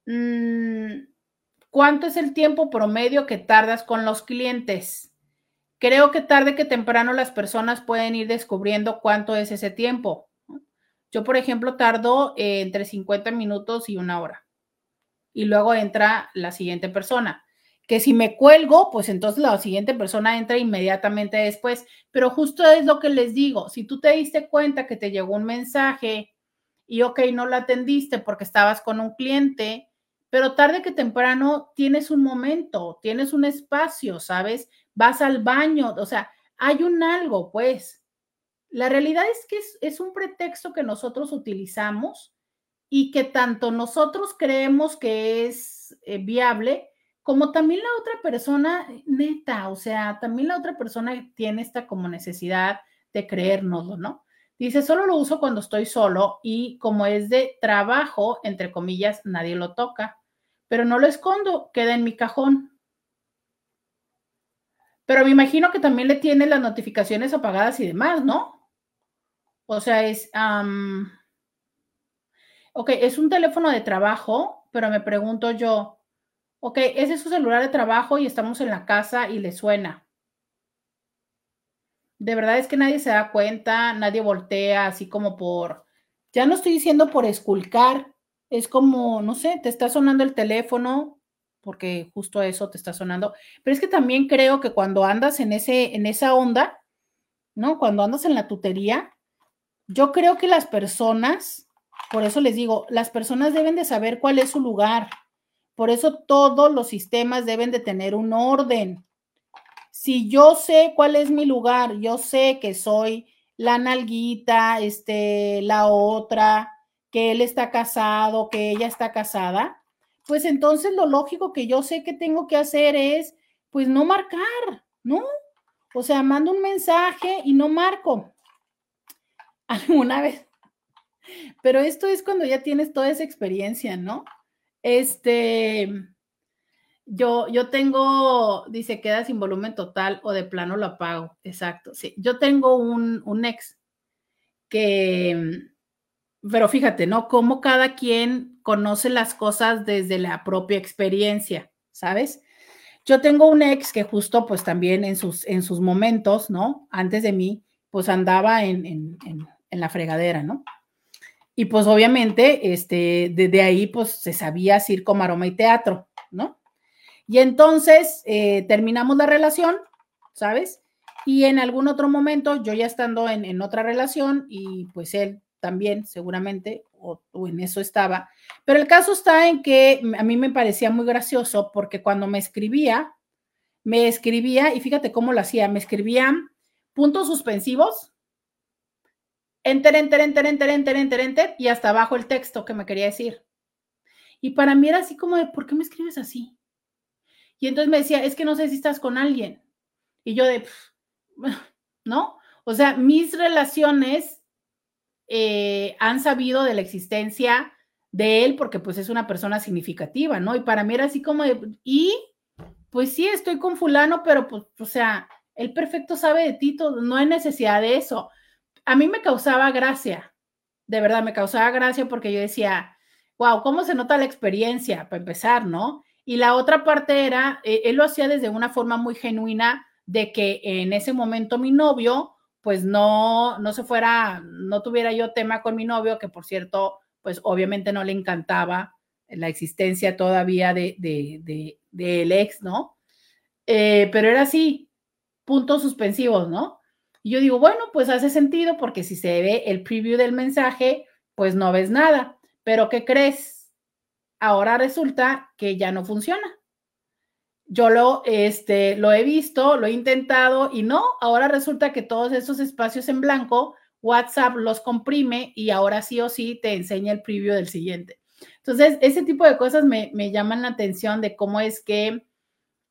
mm, cuánto es el tiempo promedio que tardas con los clientes. creo que tarde que temprano las personas pueden ir descubriendo cuánto es ese tiempo. Yo, por ejemplo, tardo eh, entre 50 minutos y una hora. Y luego entra la siguiente persona. Que si me cuelgo, pues entonces la siguiente persona entra inmediatamente después. Pero justo es lo que les digo. Si tú te diste cuenta que te llegó un mensaje y, ok, no lo atendiste porque estabas con un cliente, pero tarde que temprano tienes un momento, tienes un espacio, ¿sabes? Vas al baño, o sea, hay un algo, pues. La realidad es que es, un pretexto que nosotros utilizamos y que tanto nosotros creemos que es eh, viable, como también la otra persona, neta, o sea, también la otra persona tiene esta como necesidad de creérnoslo, ¿no? Dice, solo lo uso cuando estoy solo y como es de trabajo, entre comillas, nadie lo toca, pero no lo escondo, queda en mi cajón. Pero me imagino que también le tiene las notificaciones apagadas y demás, ¿no? O sea, es, ok, es un teléfono de trabajo, pero me pregunto yo, ok, ese es su celular de trabajo y estamos en la casa y le suena de verdad es que nadie se da cuenta, nadie voltea así como por, ya no estoy diciendo por esculcar, es como, no sé, te está sonando el teléfono, porque justo eso te está sonando, pero es que también creo que cuando andas en, ese, en esa onda, ¿no? Cuando andas en la tutería, yo creo que las personas, por eso les digo, las personas deben de saber cuál es su lugar. Por eso todos los sistemas deben de tener un orden si yo sé cuál es mi lugar, yo sé que soy la nalguita, este, la otra, que él está casado, que ella está casada, pues entonces lo lógico que yo sé que tengo que hacer es, pues no marcar, ¿no? O sea, mando un mensaje y no marco. Alguna vez. Pero esto es cuando ya tienes toda esa experiencia, ¿no? Este, yo, yo tengo, dice, queda sin volumen total o de plano lo apago. Exacto, sí. Yo tengo un, un ex que, pero fíjate, ¿no? Cómo cada quien conoce las cosas desde la propia experiencia, ¿sabes? Yo tengo un ex que justo pues también en sus, en sus momentos, ¿no? Antes de mí, pues andaba en, en, en, la fregadera, ¿no? Y pues obviamente, este, desde ahí pues se sabía circo, maroma y teatro, ¿no? Y entonces eh, terminamos la relación, ¿sabes? Y en algún otro momento, yo ya estando en, otra relación y pues él también seguramente, o, en eso estaba. Pero el caso está en que a mí me parecía muy gracioso porque cuando me escribía, me escribía, y fíjate cómo lo hacía, me escribían puntos suspensivos, enter, enter, enter, enter, enter, enter, enter, y hasta abajo el texto que me quería decir. Y para mí era así como de, ¿por qué me escribes así? Y entonces me decía, es que no sé si estás con alguien. Y yo de, ¿no? O sea, mis relaciones eh, han sabido de la existencia de él porque pues es una persona significativa, ¿no? Y para mí era así como y pues sí, estoy con fulano, pero pues, o sea, él perfecto sabe de ti, no hay necesidad de eso. A mí me causaba gracia, de verdad, me causaba gracia porque yo decía, wow, ¿cómo se nota la experiencia? Para empezar, ¿no? Y la otra parte era, eh, él lo hacía desde una forma muy genuina de que en ese momento mi novio, pues no, no se fuera, no tuviera yo tema con mi novio, que por cierto, pues obviamente no le encantaba la existencia todavía de, de, del ex, ¿no? Eh, pero era así, puntos suspensivos, ¿no? Y yo digo, bueno, pues hace sentido porque si se ve el preview del mensaje, pues no ves nada. Pero ¿qué crees? ahora resulta que ya no funciona. Yo lo, este, lo he visto, lo he intentado y no, ahora resulta que todos esos espacios en blanco, WhatsApp los comprime y ahora sí o sí te enseña el preview del siguiente. Entonces, ese tipo de cosas me, me llaman la atención de cómo es que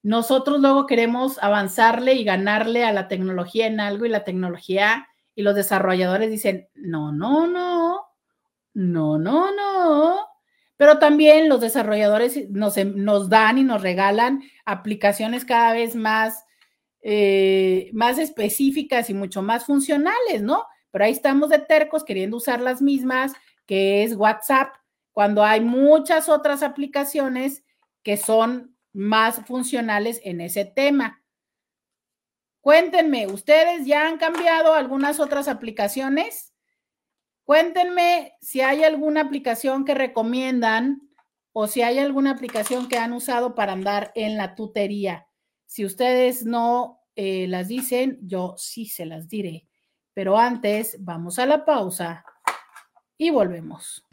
nosotros luego queremos avanzarle y ganarle a la tecnología en algo y la tecnología y los desarrolladores dicen, no, no, no, no, no, no, pero también los desarrolladores nos, nos dan y nos regalan aplicaciones cada vez más, eh, más específicas y mucho más funcionales, ¿no? Pero ahí estamos de tercos queriendo usar las mismas, que es WhatsApp, cuando hay muchas otras aplicaciones que son más funcionales en ese tema. Cuéntenme, ¿ustedes ya han cambiado algunas otras aplicaciones? Cuéntenme si hay alguna aplicación que recomiendan o si hay alguna aplicación que han usado para andar en la tutería. Si ustedes no eh, las dicen, yo sí se las diré. Pero antes, vamos a la pausa y volvemos.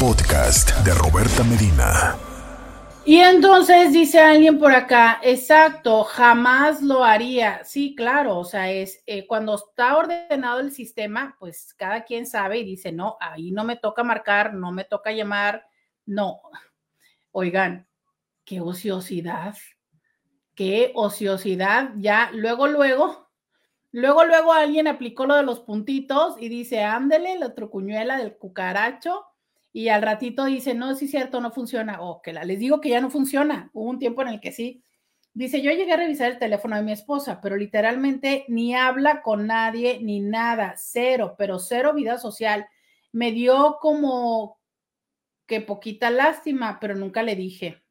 Podcast de Roberta Medina. Y entonces dice alguien por acá, exacto, jamás lo haría. Sí, claro, o sea, es eh, cuando está ordenado el sistema, pues cada quien sabe y dice, no, ahí no me toca marcar, no me toca llamar, no. Oigan, qué ociosidad, qué ociosidad. Ya, luego, luego, luego, luego alguien aplicó lo de los puntitos y dice, ándele, la trucuñuela del cucaracho y al ratito dice, no, sí es cierto, no funciona, o que la, les digo que ya no funciona, hubo un tiempo en el que sí. Dice, yo llegué a revisar el teléfono de mi esposa, pero literalmente ni habla con nadie, ni nada, cero, pero cero vida social. Me dio como que poquita lástima, pero nunca le dije.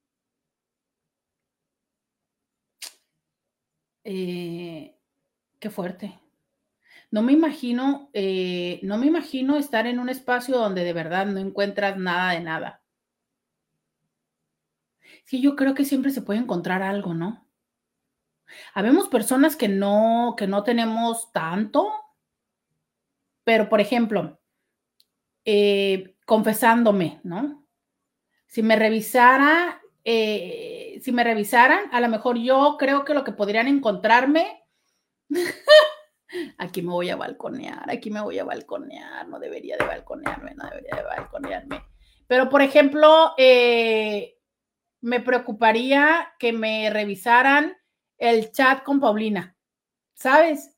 Eh, qué fuerte. No me imagino, eh, no me imagino estar en un espacio donde de verdad no encuentras nada de nada. Sí, yo creo que siempre se puede encontrar algo, ¿no? Habemos personas que no, que no tenemos tanto, pero por ejemplo, eh, confesándome, ¿no? Si me revisara, eh, si me revisaran, a lo mejor yo creo que lo que podrían encontrarme aquí me voy a balconear, aquí me voy a balconear, no debería de balconearme, no debería de balconearme. Pero, por ejemplo, eh, me preocuparía que me revisaran el chat con Paulina, ¿sabes?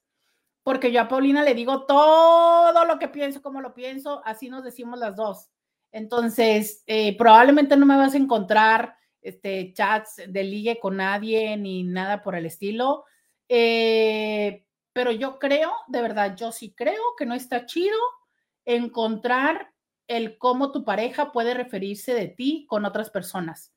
Porque yo a Paulina le digo todo lo que pienso, como lo pienso, así nos decimos las dos. Entonces, eh, probablemente no me vas a encontrar este, chats de ligue con nadie ni nada por el estilo. Eh, pero yo creo, de verdad, yo sí creo que no está chido encontrar el cómo tu pareja puede referirse de ti con otras personas.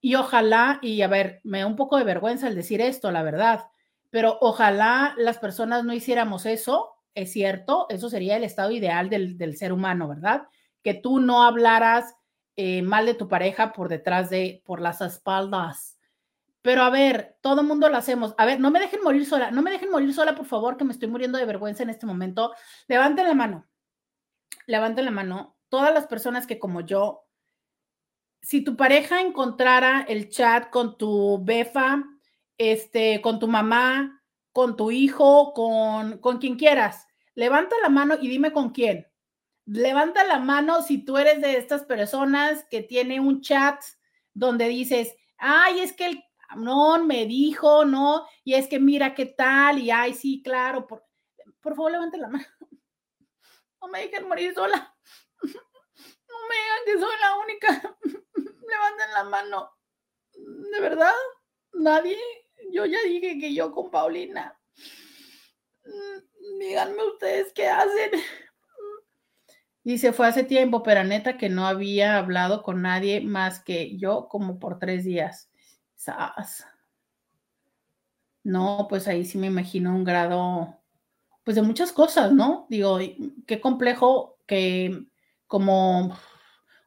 Y ojalá, y a ver, me da un poco de vergüenza el decir esto, la verdad, pero ojalá las personas no hiciéramos eso, es cierto, eso sería el estado ideal del, ser humano, ¿verdad? Que tú no hablaras eh, mal de tu pareja por detrás de, por las espaldas pero a ver, todo mundo lo hacemos. A ver, no me dejen morir sola, no me dejen morir sola, por favor, que me estoy muriendo de vergüenza en este momento. Levanten la mano, levanten la mano. Todas las personas que como yo, si tu pareja encontrara el chat con tu befa, este, con tu mamá, con tu hijo, con, con quien quieras, levanta la mano y dime con quién. Levanta la mano si tú eres de estas personas que tiene un chat donde dices, ay, es que el no, me dijo, no, y es que mira qué tal, y ay, sí, claro, por, por favor, levanten la mano. No me dejen morir sola. No me digan que soy la única. Levanten la mano. ¿De verdad? ¿Nadie? Yo ya dije que yo con Paulina. Mm, díganme ustedes qué hacen. Dice, fue hace tiempo, pero neta que no había hablado con nadie más que yo como por tres días. No, pues ahí sí me imagino un grado, pues de muchas cosas, ¿no? Digo, qué complejo que como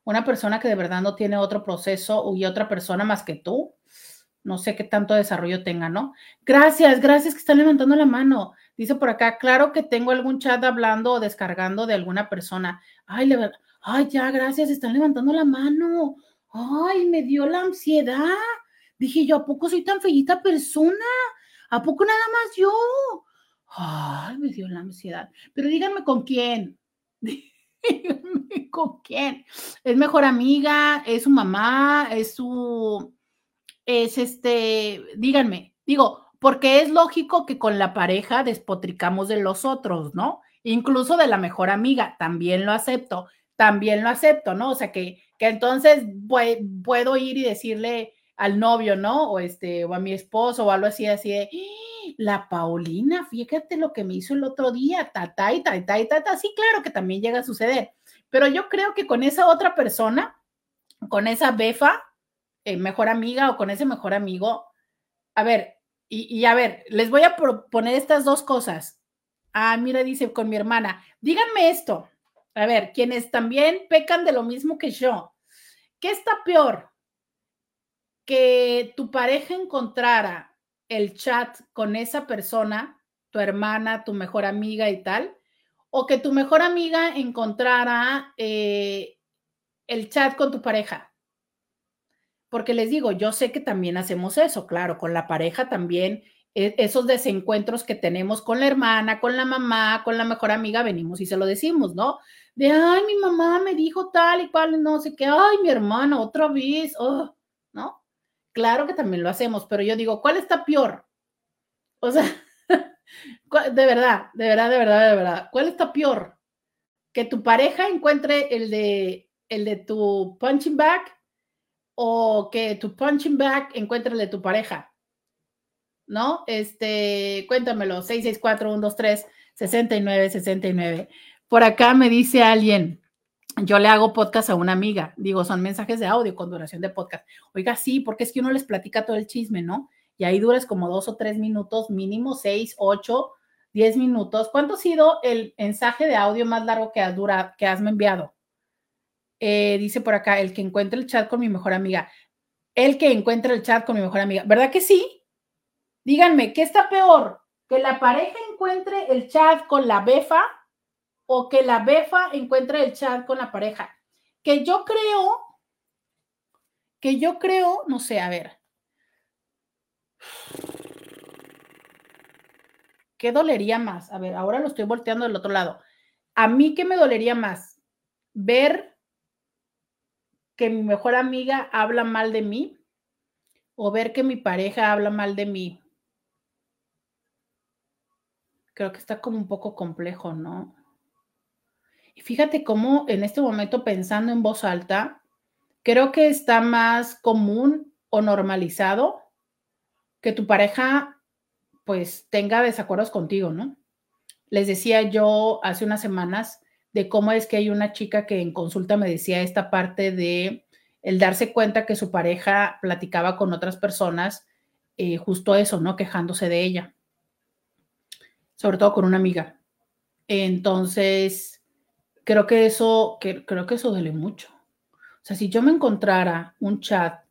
una persona que de verdad no tiene otro proceso y otra persona más que tú, no sé qué tanto desarrollo tenga, ¿no? Gracias, gracias que están levantando la mano. Dice por acá, claro que tengo algún chat hablando o descargando de alguna persona. Ay, le, ay, ya, gracias, están levantando la mano. Ay, me dio la ansiedad. Dije yo, ¿a poco soy tan feita persona? ¿A poco nada más yo? Ay, me dio la ansiedad. Pero díganme con quién. Díganme con quién. Es mejor amiga, es su mamá, es su. Es este. Díganme. Digo, porque es lógico que con la pareja despotricamos de los otros, ¿no? Incluso de la mejor amiga, también lo acepto, también lo acepto, ¿no? O sea que, que entonces puedo ir y decirle, al novio, ¿no? O este, o a mi esposo, o algo así, así de, ¡Ah! la Paulina, fíjate lo que me hizo el otro día, ta, y y sí, claro que también llega a suceder, pero yo creo que con esa otra persona, con esa befa, eh, mejor amiga o con ese mejor amigo, a ver, y, a ver, les voy a proponer estas dos cosas. Ah, mira, dice con mi hermana, díganme esto. A ver, quienes también pecan de lo mismo que yo. ¿Qué está peor? Que tu pareja encontrara el chat con esa persona, tu hermana, tu mejor amiga y tal, o que tu mejor amiga encontrara eh, el chat con tu pareja. Porque les digo, yo sé que también hacemos eso, claro, con la pareja también, e, esos desencuentros que tenemos con la hermana, con la mamá, con la mejor amiga, venimos y se lo decimos, ¿no? De, ay, mi mamá me dijo tal y cual, no sé qué, ay, mi hermana, otra vez, oh. Claro que también lo hacemos, pero yo digo, ¿cuál está peor? O sea, de verdad, de verdad, de verdad, de verdad, ¿cuál está peor? Que tu pareja encuentre el de, el de tu punching bag o que tu punching bag encuentre el de tu pareja. ¿No? Este, cuéntamelo, 664-123-6969. Por acá me dice alguien, yo le hago podcast a una amiga, digo, son mensajes de audio con duración de podcast. Oiga, sí, porque es que uno les platica todo el chisme, ¿no? Y ahí duras como dos o tres minutos, mínimo seis, ocho, diez minutos. ¿Cuánto ha sido el mensaje de audio más largo que has, dura, que has enviado? Eh, dice por acá, el que encuentre el chat con mi mejor amiga. El que encuentre el chat con mi mejor amiga. ¿Verdad que sí? Díganme, ¿qué está peor? ¿Que la pareja encuentre el chat con la befa o que la befa encuentre el chat con la pareja? Que yo creo, que yo creo, no sé, a ver. ¿Qué dolería más? A ver, ahora lo estoy volteando del otro lado. A mí, ¿qué me dolería más? Ver que mi mejor amiga habla mal de mí o ver que mi pareja habla mal de mí. Creo que está como un poco complejo, ¿no? Y fíjate cómo en este momento pensando en voz alta, creo que está más común o normalizado que tu pareja pues tenga desacuerdos contigo, ¿no? Les decía yo hace unas semanas de cómo es que hay una chica que en consulta me decía esta parte de el darse cuenta que su pareja platicaba con otras personas, eh, justo eso, ¿no? Quejándose de ella, sobre todo con una amiga. Entonces, creo que eso, creo que eso duele mucho. O sea, si yo me encontrara un chat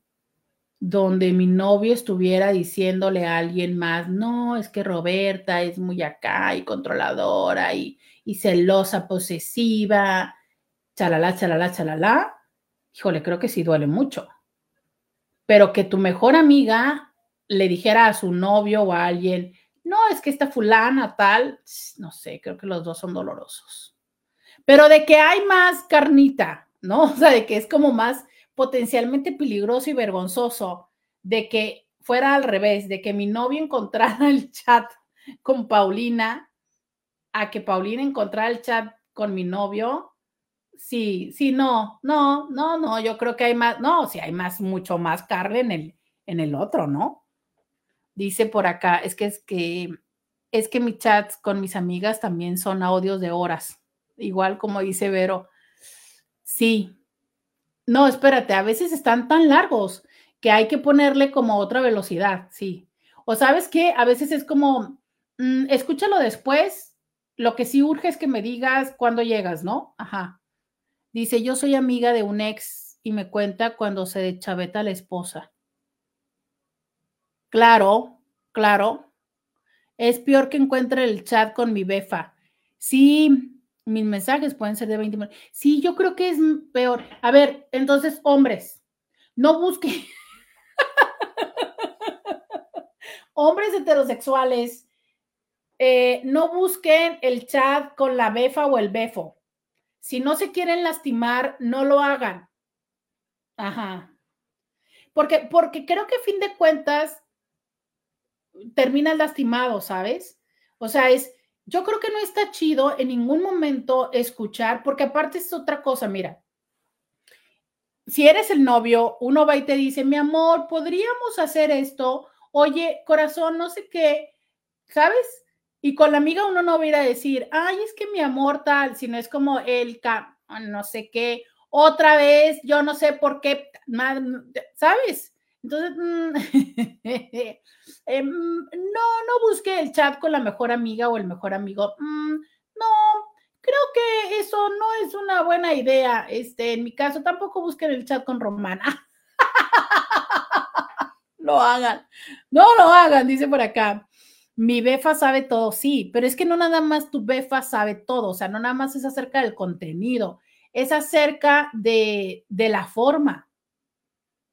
donde mi novio estuviera diciéndole a alguien más, no, es que Roberta es muy acá y controladora y, y celosa, posesiva, chalala, chalala, chalala, híjole, creo que sí duele mucho. Pero que tu mejor amiga le dijera a su novio o a alguien, no, es que esta fulana tal, no sé, creo que los dos son dolorosos. Pero de que hay más carnita, ¿no? O sea, de que es como más potencialmente peligroso y vergonzoso de que fuera al revés, de que mi novio encontrara el chat con Paulina, a que Paulina encontrara el chat con mi novio. Sí, sí, no, no, no, no, yo creo que hay más, no, sí hay más, mucho más carne en el, en el otro, ¿no? Dice por acá, es que es que, es que mis chats con mis amigas también son audios de horas, igual como dice Vero. Sí, no, espérate, a veces están tan largos que hay que ponerle como otra velocidad, sí. O sabes qué, a veces es como, mm, escúchalo después, lo que sí urge es que me digas cuándo llegas, ¿no? Ajá. Dice, yo soy amiga de un ex y me cuenta cuando se chaveta la esposa. Claro, claro. Es peor que encuentre el chat con mi befa. Sí, mis mensajes pueden ser de 20 minutos. Sí, yo creo que es peor. A ver, entonces, hombres, no busquen. hombres heterosexuales, eh, no busquen el chat con la befa o el befo. Si no se quieren lastimar, no lo hagan. Ajá. Porque, porque creo que a fin de cuentas terminas lastimado, ¿sabes? O sea, es, yo creo que no está chido en ningún momento escuchar, porque aparte es otra cosa, mira, si eres el novio, uno va y te dice, mi amor, podríamos hacer esto, oye, corazón, no sé qué, ¿sabes? Y con la amiga uno no va a ir a decir, ay, es que mi amor tal, sino es como el, no sé qué, otra vez, yo no sé por qué, ¿sabes? Entonces, mm, em, no, no busque el chat con la mejor amiga o el mejor amigo. Mm, no, creo que eso no es una buena idea. Este, en mi caso, tampoco busquen el chat con Romana. lo hagan. No lo hagan, dice por acá. Mi befa sabe todo, sí, pero es que no nada más tu befa sabe todo, o sea, no nada más es acerca del contenido, es acerca de, de la forma,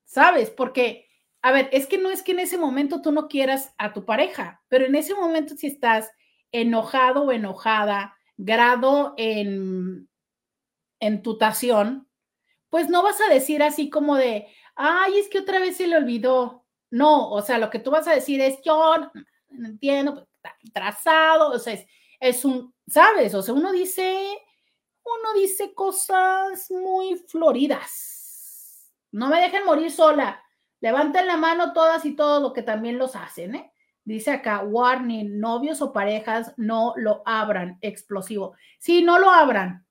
¿sabes? Porque, a ver, es que no es que en ese momento tú no quieras a tu pareja, pero en ese momento si estás enojado o enojada, grado en, en tutación, pues no vas a decir así como de, ay, es que otra vez se le olvidó. No, o sea, lo que tú vas a decir es, yo no entiendo, pues, trazado, o sea, es, un, ¿sabes? O sea, uno dice, uno dice cosas muy floridas. No me dejen morir sola. Levanten la mano todas y todos lo que también los hacen, ¿eh? Dice acá, warning, novios o parejas no lo abran, explosivo. Sí, no lo abran.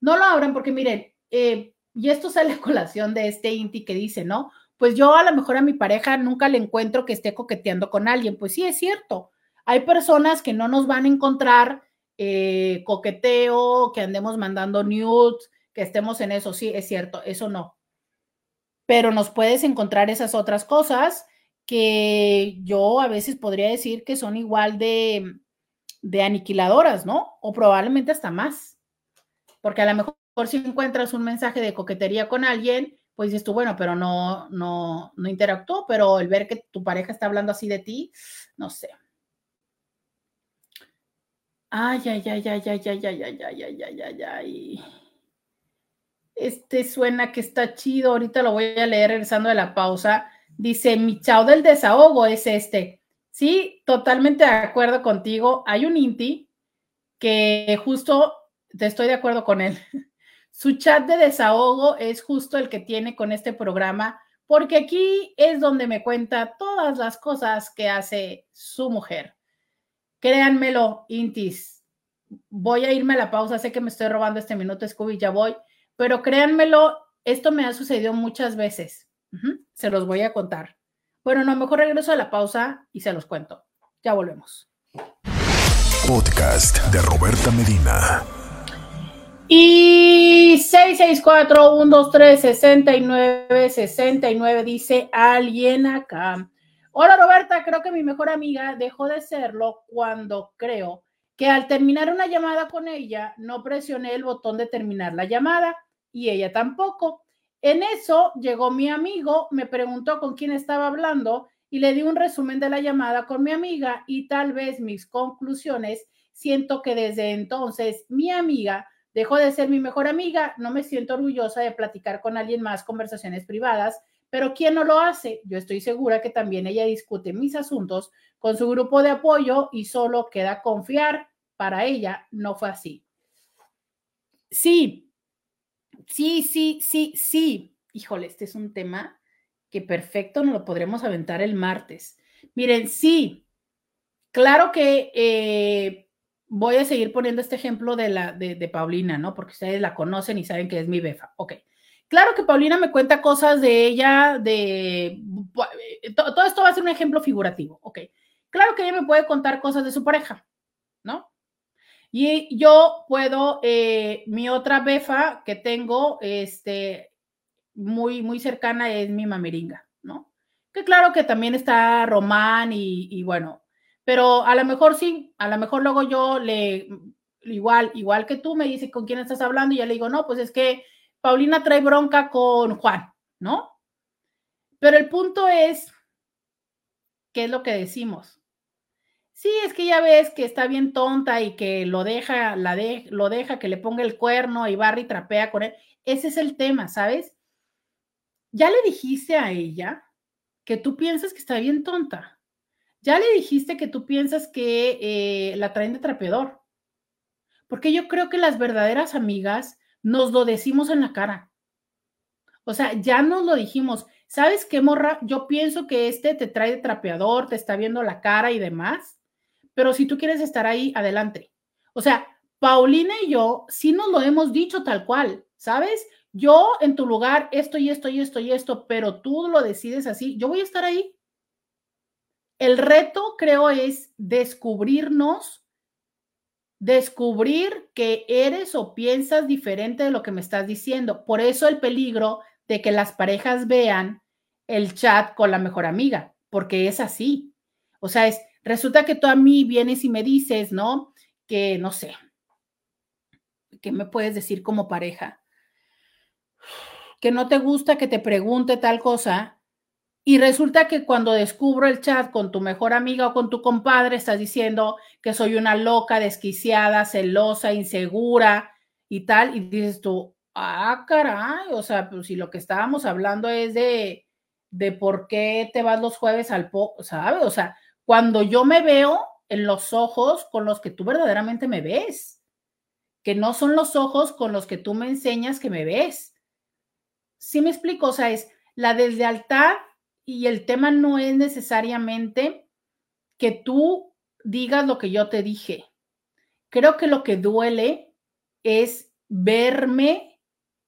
No lo abran porque miren, eh, y esto sale a colación de este Inti que dice, ¿no? pues yo a lo mejor a mi pareja nunca le encuentro que esté coqueteando con alguien. Pues sí, es cierto. Hay personas que no nos van a encontrar eh, coqueteo, que andemos mandando nudes, que estemos en eso. Sí, es cierto, eso no. Pero nos puedes encontrar esas otras cosas que yo a veces podría decir que son igual de, de aniquiladoras, ¿no? O probablemente hasta más. Porque a lo mejor si encuentras un mensaje de coquetería con alguien, pues dices tú, bueno, pero no, no, no interactuó, pero el ver que tu pareja está hablando así de ti, no sé. Ay, ay, ay, ay, ay, ay, ay, ay, ay, ay, ay, ay, ay. Este suena que está chido. Ahorita lo voy a leer regresando de la pausa. Dice, mi chao del desahogo es este. Sí, totalmente de acuerdo contigo. Hay un Inti que justo te estoy de acuerdo con él. Su chat de desahogo es justo el que tiene con este programa, porque aquí es donde me cuenta todas las cosas que hace su mujer. Créanmelo, Intis. Voy a irme a la pausa, sé que me estoy robando este minuto, Scooby, ya voy, pero créanmelo, esto me ha sucedido muchas veces. Se los voy a contar. Bueno, no, mejor regreso a la pausa y se los cuento. Ya volvemos. Podcast de Roberta Medina. Y 664-123-6969 dice alguien acá. Hola Roberta, creo que mi mejor amiga dejó de serlo cuando creo que al terminar una llamada con ella no presioné el botón de terminar la llamada y ella tampoco. En eso llegó mi amigo, me preguntó con quién estaba hablando y le di un resumen de la llamada con mi amiga y tal vez mis conclusiones. Siento que desde entonces mi amiga Dejo de ser mi mejor amiga, no me siento orgullosa de platicar con alguien más conversaciones privadas, pero ¿quién no lo hace? Yo estoy segura que también ella discute mis asuntos con su grupo de apoyo y solo queda confiar. Para ella no fue así. Sí, sí, sí, sí, sí. Híjole, este es un tema que perfecto nos lo podremos aventar el martes. Miren, sí, claro que eh, voy a seguir poniendo este ejemplo de la de, Paulina, ¿no? Porque ustedes la conocen y saben que es mi befa. Ok. Claro que Paulina me cuenta cosas de ella, de... Eh, todo esto va a ser un ejemplo figurativo, ok. Claro que ella me puede contar cosas de su pareja. Y yo puedo, eh, mi otra befa que tengo, este, muy, muy cercana es mi mameringa, ¿no? Que claro que también está Román y, bueno, pero a lo mejor sí, a lo mejor luego yo le, igual, igual que tú, me dice con quién estás hablando y ya le digo, no, pues es que Paulina trae bronca con Juan, ¿no? Pero el punto es, ¿qué es lo que decimos? Sí, es que ya ves que está bien tonta y que lo deja, la de, lo deja que le ponga el cuerno y barra y trapea con él. Ese es el tema, ¿sabes? Ya le dijiste a ella que tú piensas que está bien tonta. Ya le dijiste que tú piensas que eh, la traen de trapeador. Porque yo creo que las verdaderas amigas nos lo decimos en la cara. O sea, ya nos lo dijimos. ¿Sabes qué, morra? Yo pienso que este te trae de trapeador, te está viendo la cara y demás. Pero si tú quieres estar ahí, adelante. O sea, Paulina y yo sí nos lo hemos dicho tal cual. ¿sabes? Yo en tu lugar, esto y esto y esto y esto, pero tú lo decides así, yo voy a estar ahí. El reto, creo, es descubrirnos, descubrir que eres o piensas diferente de lo que me estás diciendo. Por eso el peligro de que las parejas vean el chat con la mejor amiga, porque es así. O sea, es, resulta que tú a mí vienes y me dices, ¿no? Que no sé, ¿qué me puedes decir como pareja? Que no te gusta que te pregunte tal cosa y resulta que cuando descubro el chat con tu mejor amiga o con tu compadre, estás diciendo que soy una loca, desquiciada, celosa, insegura y tal, y dices tú, ah, caray, o sea, pues si lo que estábamos hablando es de, de por qué te vas los jueves al po, ¿sabes? O sea, cuando yo me veo en los ojos con los que tú verdaderamente me ves, que no son los ojos con los que tú me enseñas que me ves. ¿Sí me explico? O sea, es la deslealtad y el tema no es necesariamente que tú digas lo que yo te dije. Creo que lo que duele es verme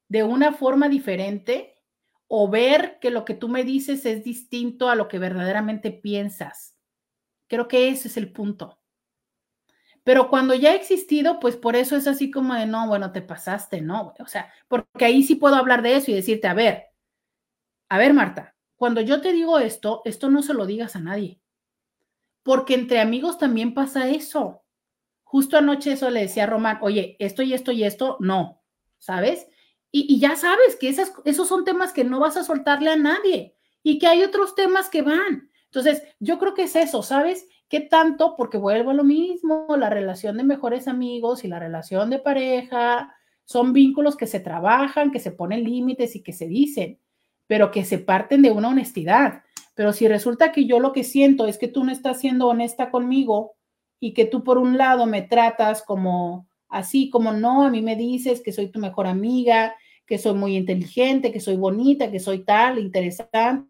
de una forma diferente o ver que lo que tú me dices es distinto a lo que verdaderamente piensas. Creo que ese es el punto. Pero cuando ya ha existido, pues por eso es así como de, no, bueno, te pasaste, ¿no? O sea, porque ahí sí puedo hablar de eso y decirte, a ver, a ver, Marta, cuando yo te digo esto, esto no se lo digas a nadie. Porque entre amigos también pasa eso. Justo anoche eso le decía a Román, oye, esto y esto y esto, no, ¿sabes? Y, ya sabes que esas, esos son temas que no vas a soltarle a nadie y que hay otros temas que van. Entonces, yo creo que es eso, ¿sabes? ¿Qué tanto? Porque vuelvo a lo mismo, la relación de mejores amigos y la relación de pareja son vínculos que se trabajan, que se ponen límites y que se dicen pero que se parten de una honestidad. Pero si resulta que yo lo que siento es que tú no estás siendo honesta conmigo y que tú por un lado me tratas como así, como no, a mí me dices que soy tu mejor amiga, que soy muy inteligente, que soy bonita, que soy tal, interesante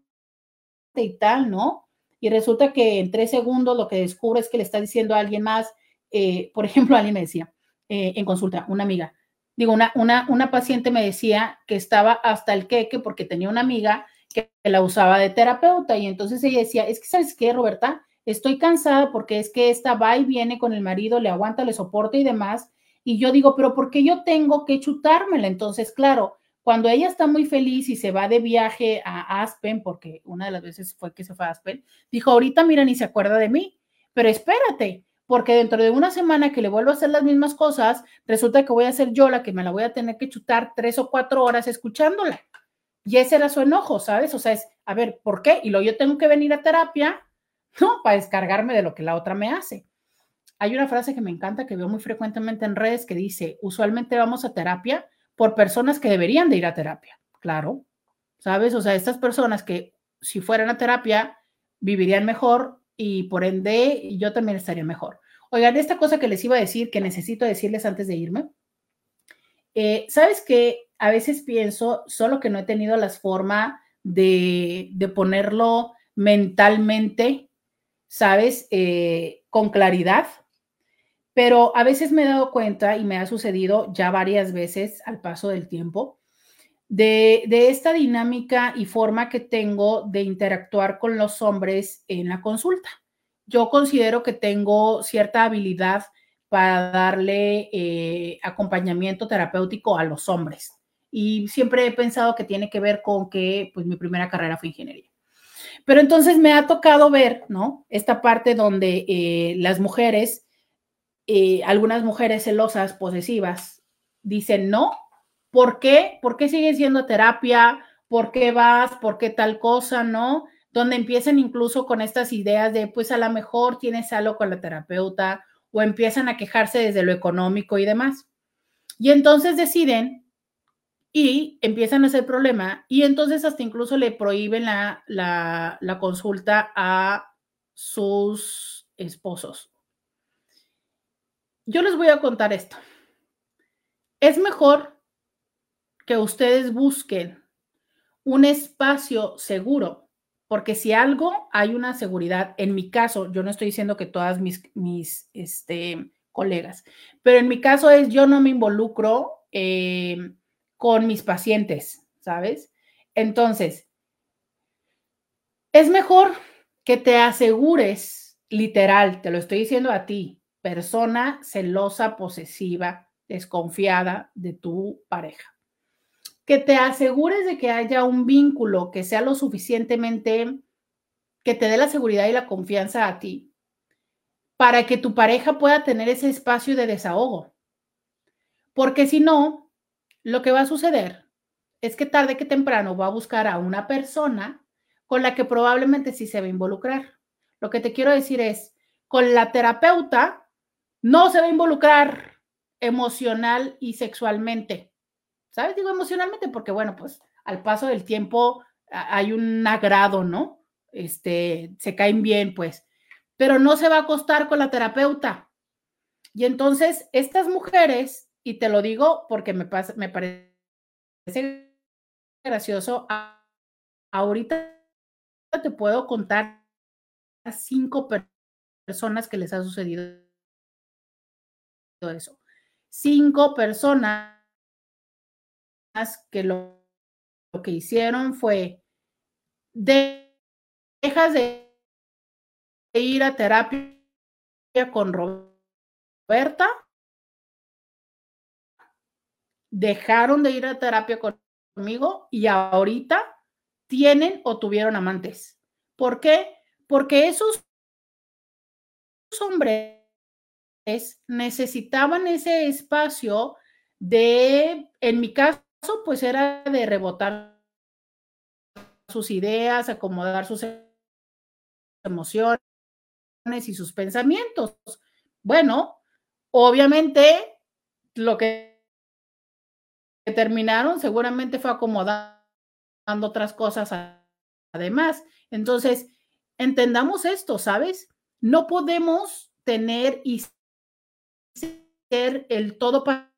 y tal, ¿no? Y resulta que en tres segundos lo que descubres es que le está diciendo a alguien más, eh, por ejemplo, alguien me decía eh, en consulta, una amiga, Digo, una, una, una paciente me decía que estaba hasta el queque porque tenía una amiga que la usaba de terapeuta y entonces ella decía, es que sabes qué, Roberta, estoy cansada porque es que esta va y viene con el marido, le aguanta, le soporta y demás. Y yo digo, pero ¿por qué yo tengo que chutármela? Entonces, claro, cuando ella está muy feliz y se va de viaje a Aspen, porque una de las veces fue que se fue a Aspen, dijo, ahorita mira, ni se acuerda de mí, pero espérate, porque dentro de una semana que le vuelvo a hacer las mismas cosas, resulta que voy a ser yo la que me la voy a tener que chutar tres o cuatro horas escuchándola. Y ese era su enojo, ¿sabes? O sea, es, a ver, ¿por qué? Y luego yo tengo que venir a terapia, ¿no? Para descargarme de lo que la otra me hace. Hay una frase que me encanta, que veo muy frecuentemente en redes, que dice, usualmente vamos a terapia por personas que deberían de ir a terapia. Claro, ¿sabes? O sea, estas personas que si fueran a terapia vivirían mejor, y por ende yo también estaría mejor. Oigan, esta cosa que les iba a decir, que necesito decirles antes de irme, eh, ¿sabes que A veces pienso, solo que no he tenido la forma de, ponerlo mentalmente, ¿sabes? Eh, con claridad, pero a veces me he dado cuenta y me ha sucedido ya varias veces al paso del tiempo de, esta dinámica y forma que tengo de interactuar con los hombres en la consulta. Yo considero que tengo cierta habilidad para darle eh, acompañamiento terapéutico a los hombres. Y siempre he pensado que tiene que ver con que pues mi primera carrera fue ingeniería. Pero entonces me ha tocado ver, ¿no? Esta parte donde eh, las mujeres, eh, algunas mujeres celosas, posesivas, dicen, no, ¿Por qué? ¿Por qué sigues yendo a terapia? ¿Por qué vas? ¿Por qué tal cosa? ¿No? Donde empiezan incluso con estas ideas de, pues a lo mejor tienes algo con la terapeuta o empiezan a quejarse desde lo económico y demás. Y entonces deciden y empiezan a hacer problema y entonces hasta incluso le prohíben la, la, la consulta a sus esposos. Yo les voy a contar esto. Es mejor que ustedes busquen un espacio seguro, porque si algo hay una seguridad, en mi caso, yo no estoy diciendo que todas mis, mis este, colegas, pero en mi caso es yo no me involucro eh, con mis pacientes, ¿sabes? Entonces, es mejor que te asegures, literal, te lo estoy diciendo a ti, persona celosa, posesiva, desconfiada de tu pareja. Que te asegures de que haya un vínculo que sea lo suficientemente, que te dé la seguridad y la confianza a ti, para que tu pareja pueda tener ese espacio de desahogo. Porque si no, lo que va a suceder es que tarde que temprano va a buscar a una persona con la que probablemente sí se va a involucrar. Lo que te quiero decir es, con la terapeuta no se va a involucrar emocional y sexualmente. ¿Sabes? Digo emocionalmente porque, bueno, pues al paso del tiempo hay un agrado, ¿no? Este, se caen bien, pues, pero no se va a acostar con la terapeuta. Y entonces, estas mujeres, y te lo digo porque me, pasa, me parece gracioso, ahorita te puedo contar a cinco personas que les ha sucedido eso. Cinco personas que lo, que hicieron fue dejas de ir a terapia con Roberta, dejaron de ir a terapia conmigo y ahorita tienen o tuvieron amantes. ¿Por qué? Porque esos hombres necesitaban ese espacio de, en mi caso, pues era de rebotar sus ideas, acomodar sus emociones y sus pensamientos. Bueno, obviamente lo que terminaron seguramente fue acomodar otras cosas además. Entonces, entendamos esto, ¿sabes? No podemos tener y ser el todo para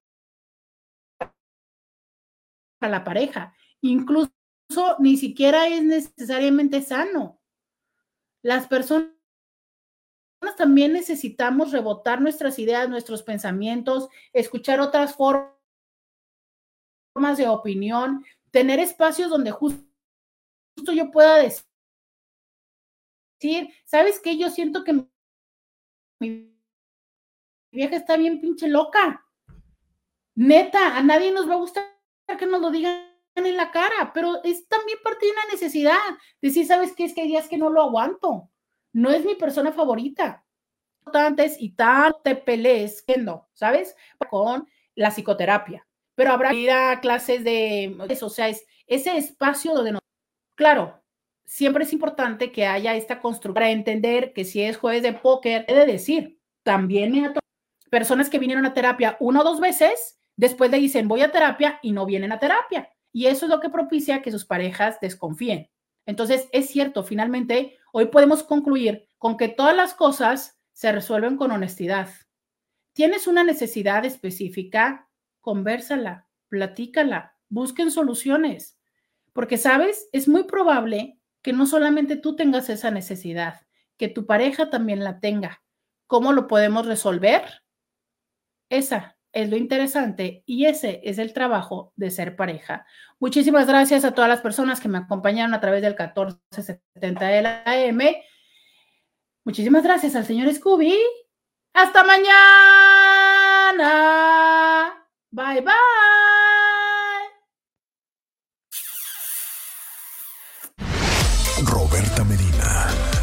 la pareja. Incluso ni siquiera es necesariamente sano. Las personas también necesitamos rebotar nuestras ideas, nuestros pensamientos, escuchar otras formas de opinión, tener espacios donde justo, yo pueda decir, ¿sabes qué? Yo siento que mi vieja está bien pinche loca. Neta, a nadie nos va a gustar que nos lo digan en la cara, pero es también parte de una necesidad. Decir, ¿sabes qué? Es que hay días que no lo aguanto. No es mi persona favorita. Antes y tan te pelees, no, ¿sabes? Con la psicoterapia pero habrá ir a clases de eso, o sea, es ese espacio donde no. Claro, siempre es importante que haya esta construcción para entender que si es jueves de póker, he de decir, también me ha personas que vinieron a terapia una o dos veces, después le dicen voy a terapia y no vienen a terapia. Y eso es lo que propicia que sus parejas desconfíen. Entonces, es cierto, finalmente, hoy podemos concluir con que todas las cosas se resuelven con honestidad. Tienes una necesidad específica, conversala, platícala, busquen soluciones, porque sabes, es muy probable que no solamente tú tengas esa necesidad, que tu pareja también la tenga. ¿Cómo lo podemos resolver? Esa es lo interesante y ese es el trabajo de ser pareja. Muchísimas gracias a todas las personas que me acompañaron a través del 1470 de la AM. Muchísimas gracias al señor Scooby. Hasta mañana. Bye bye.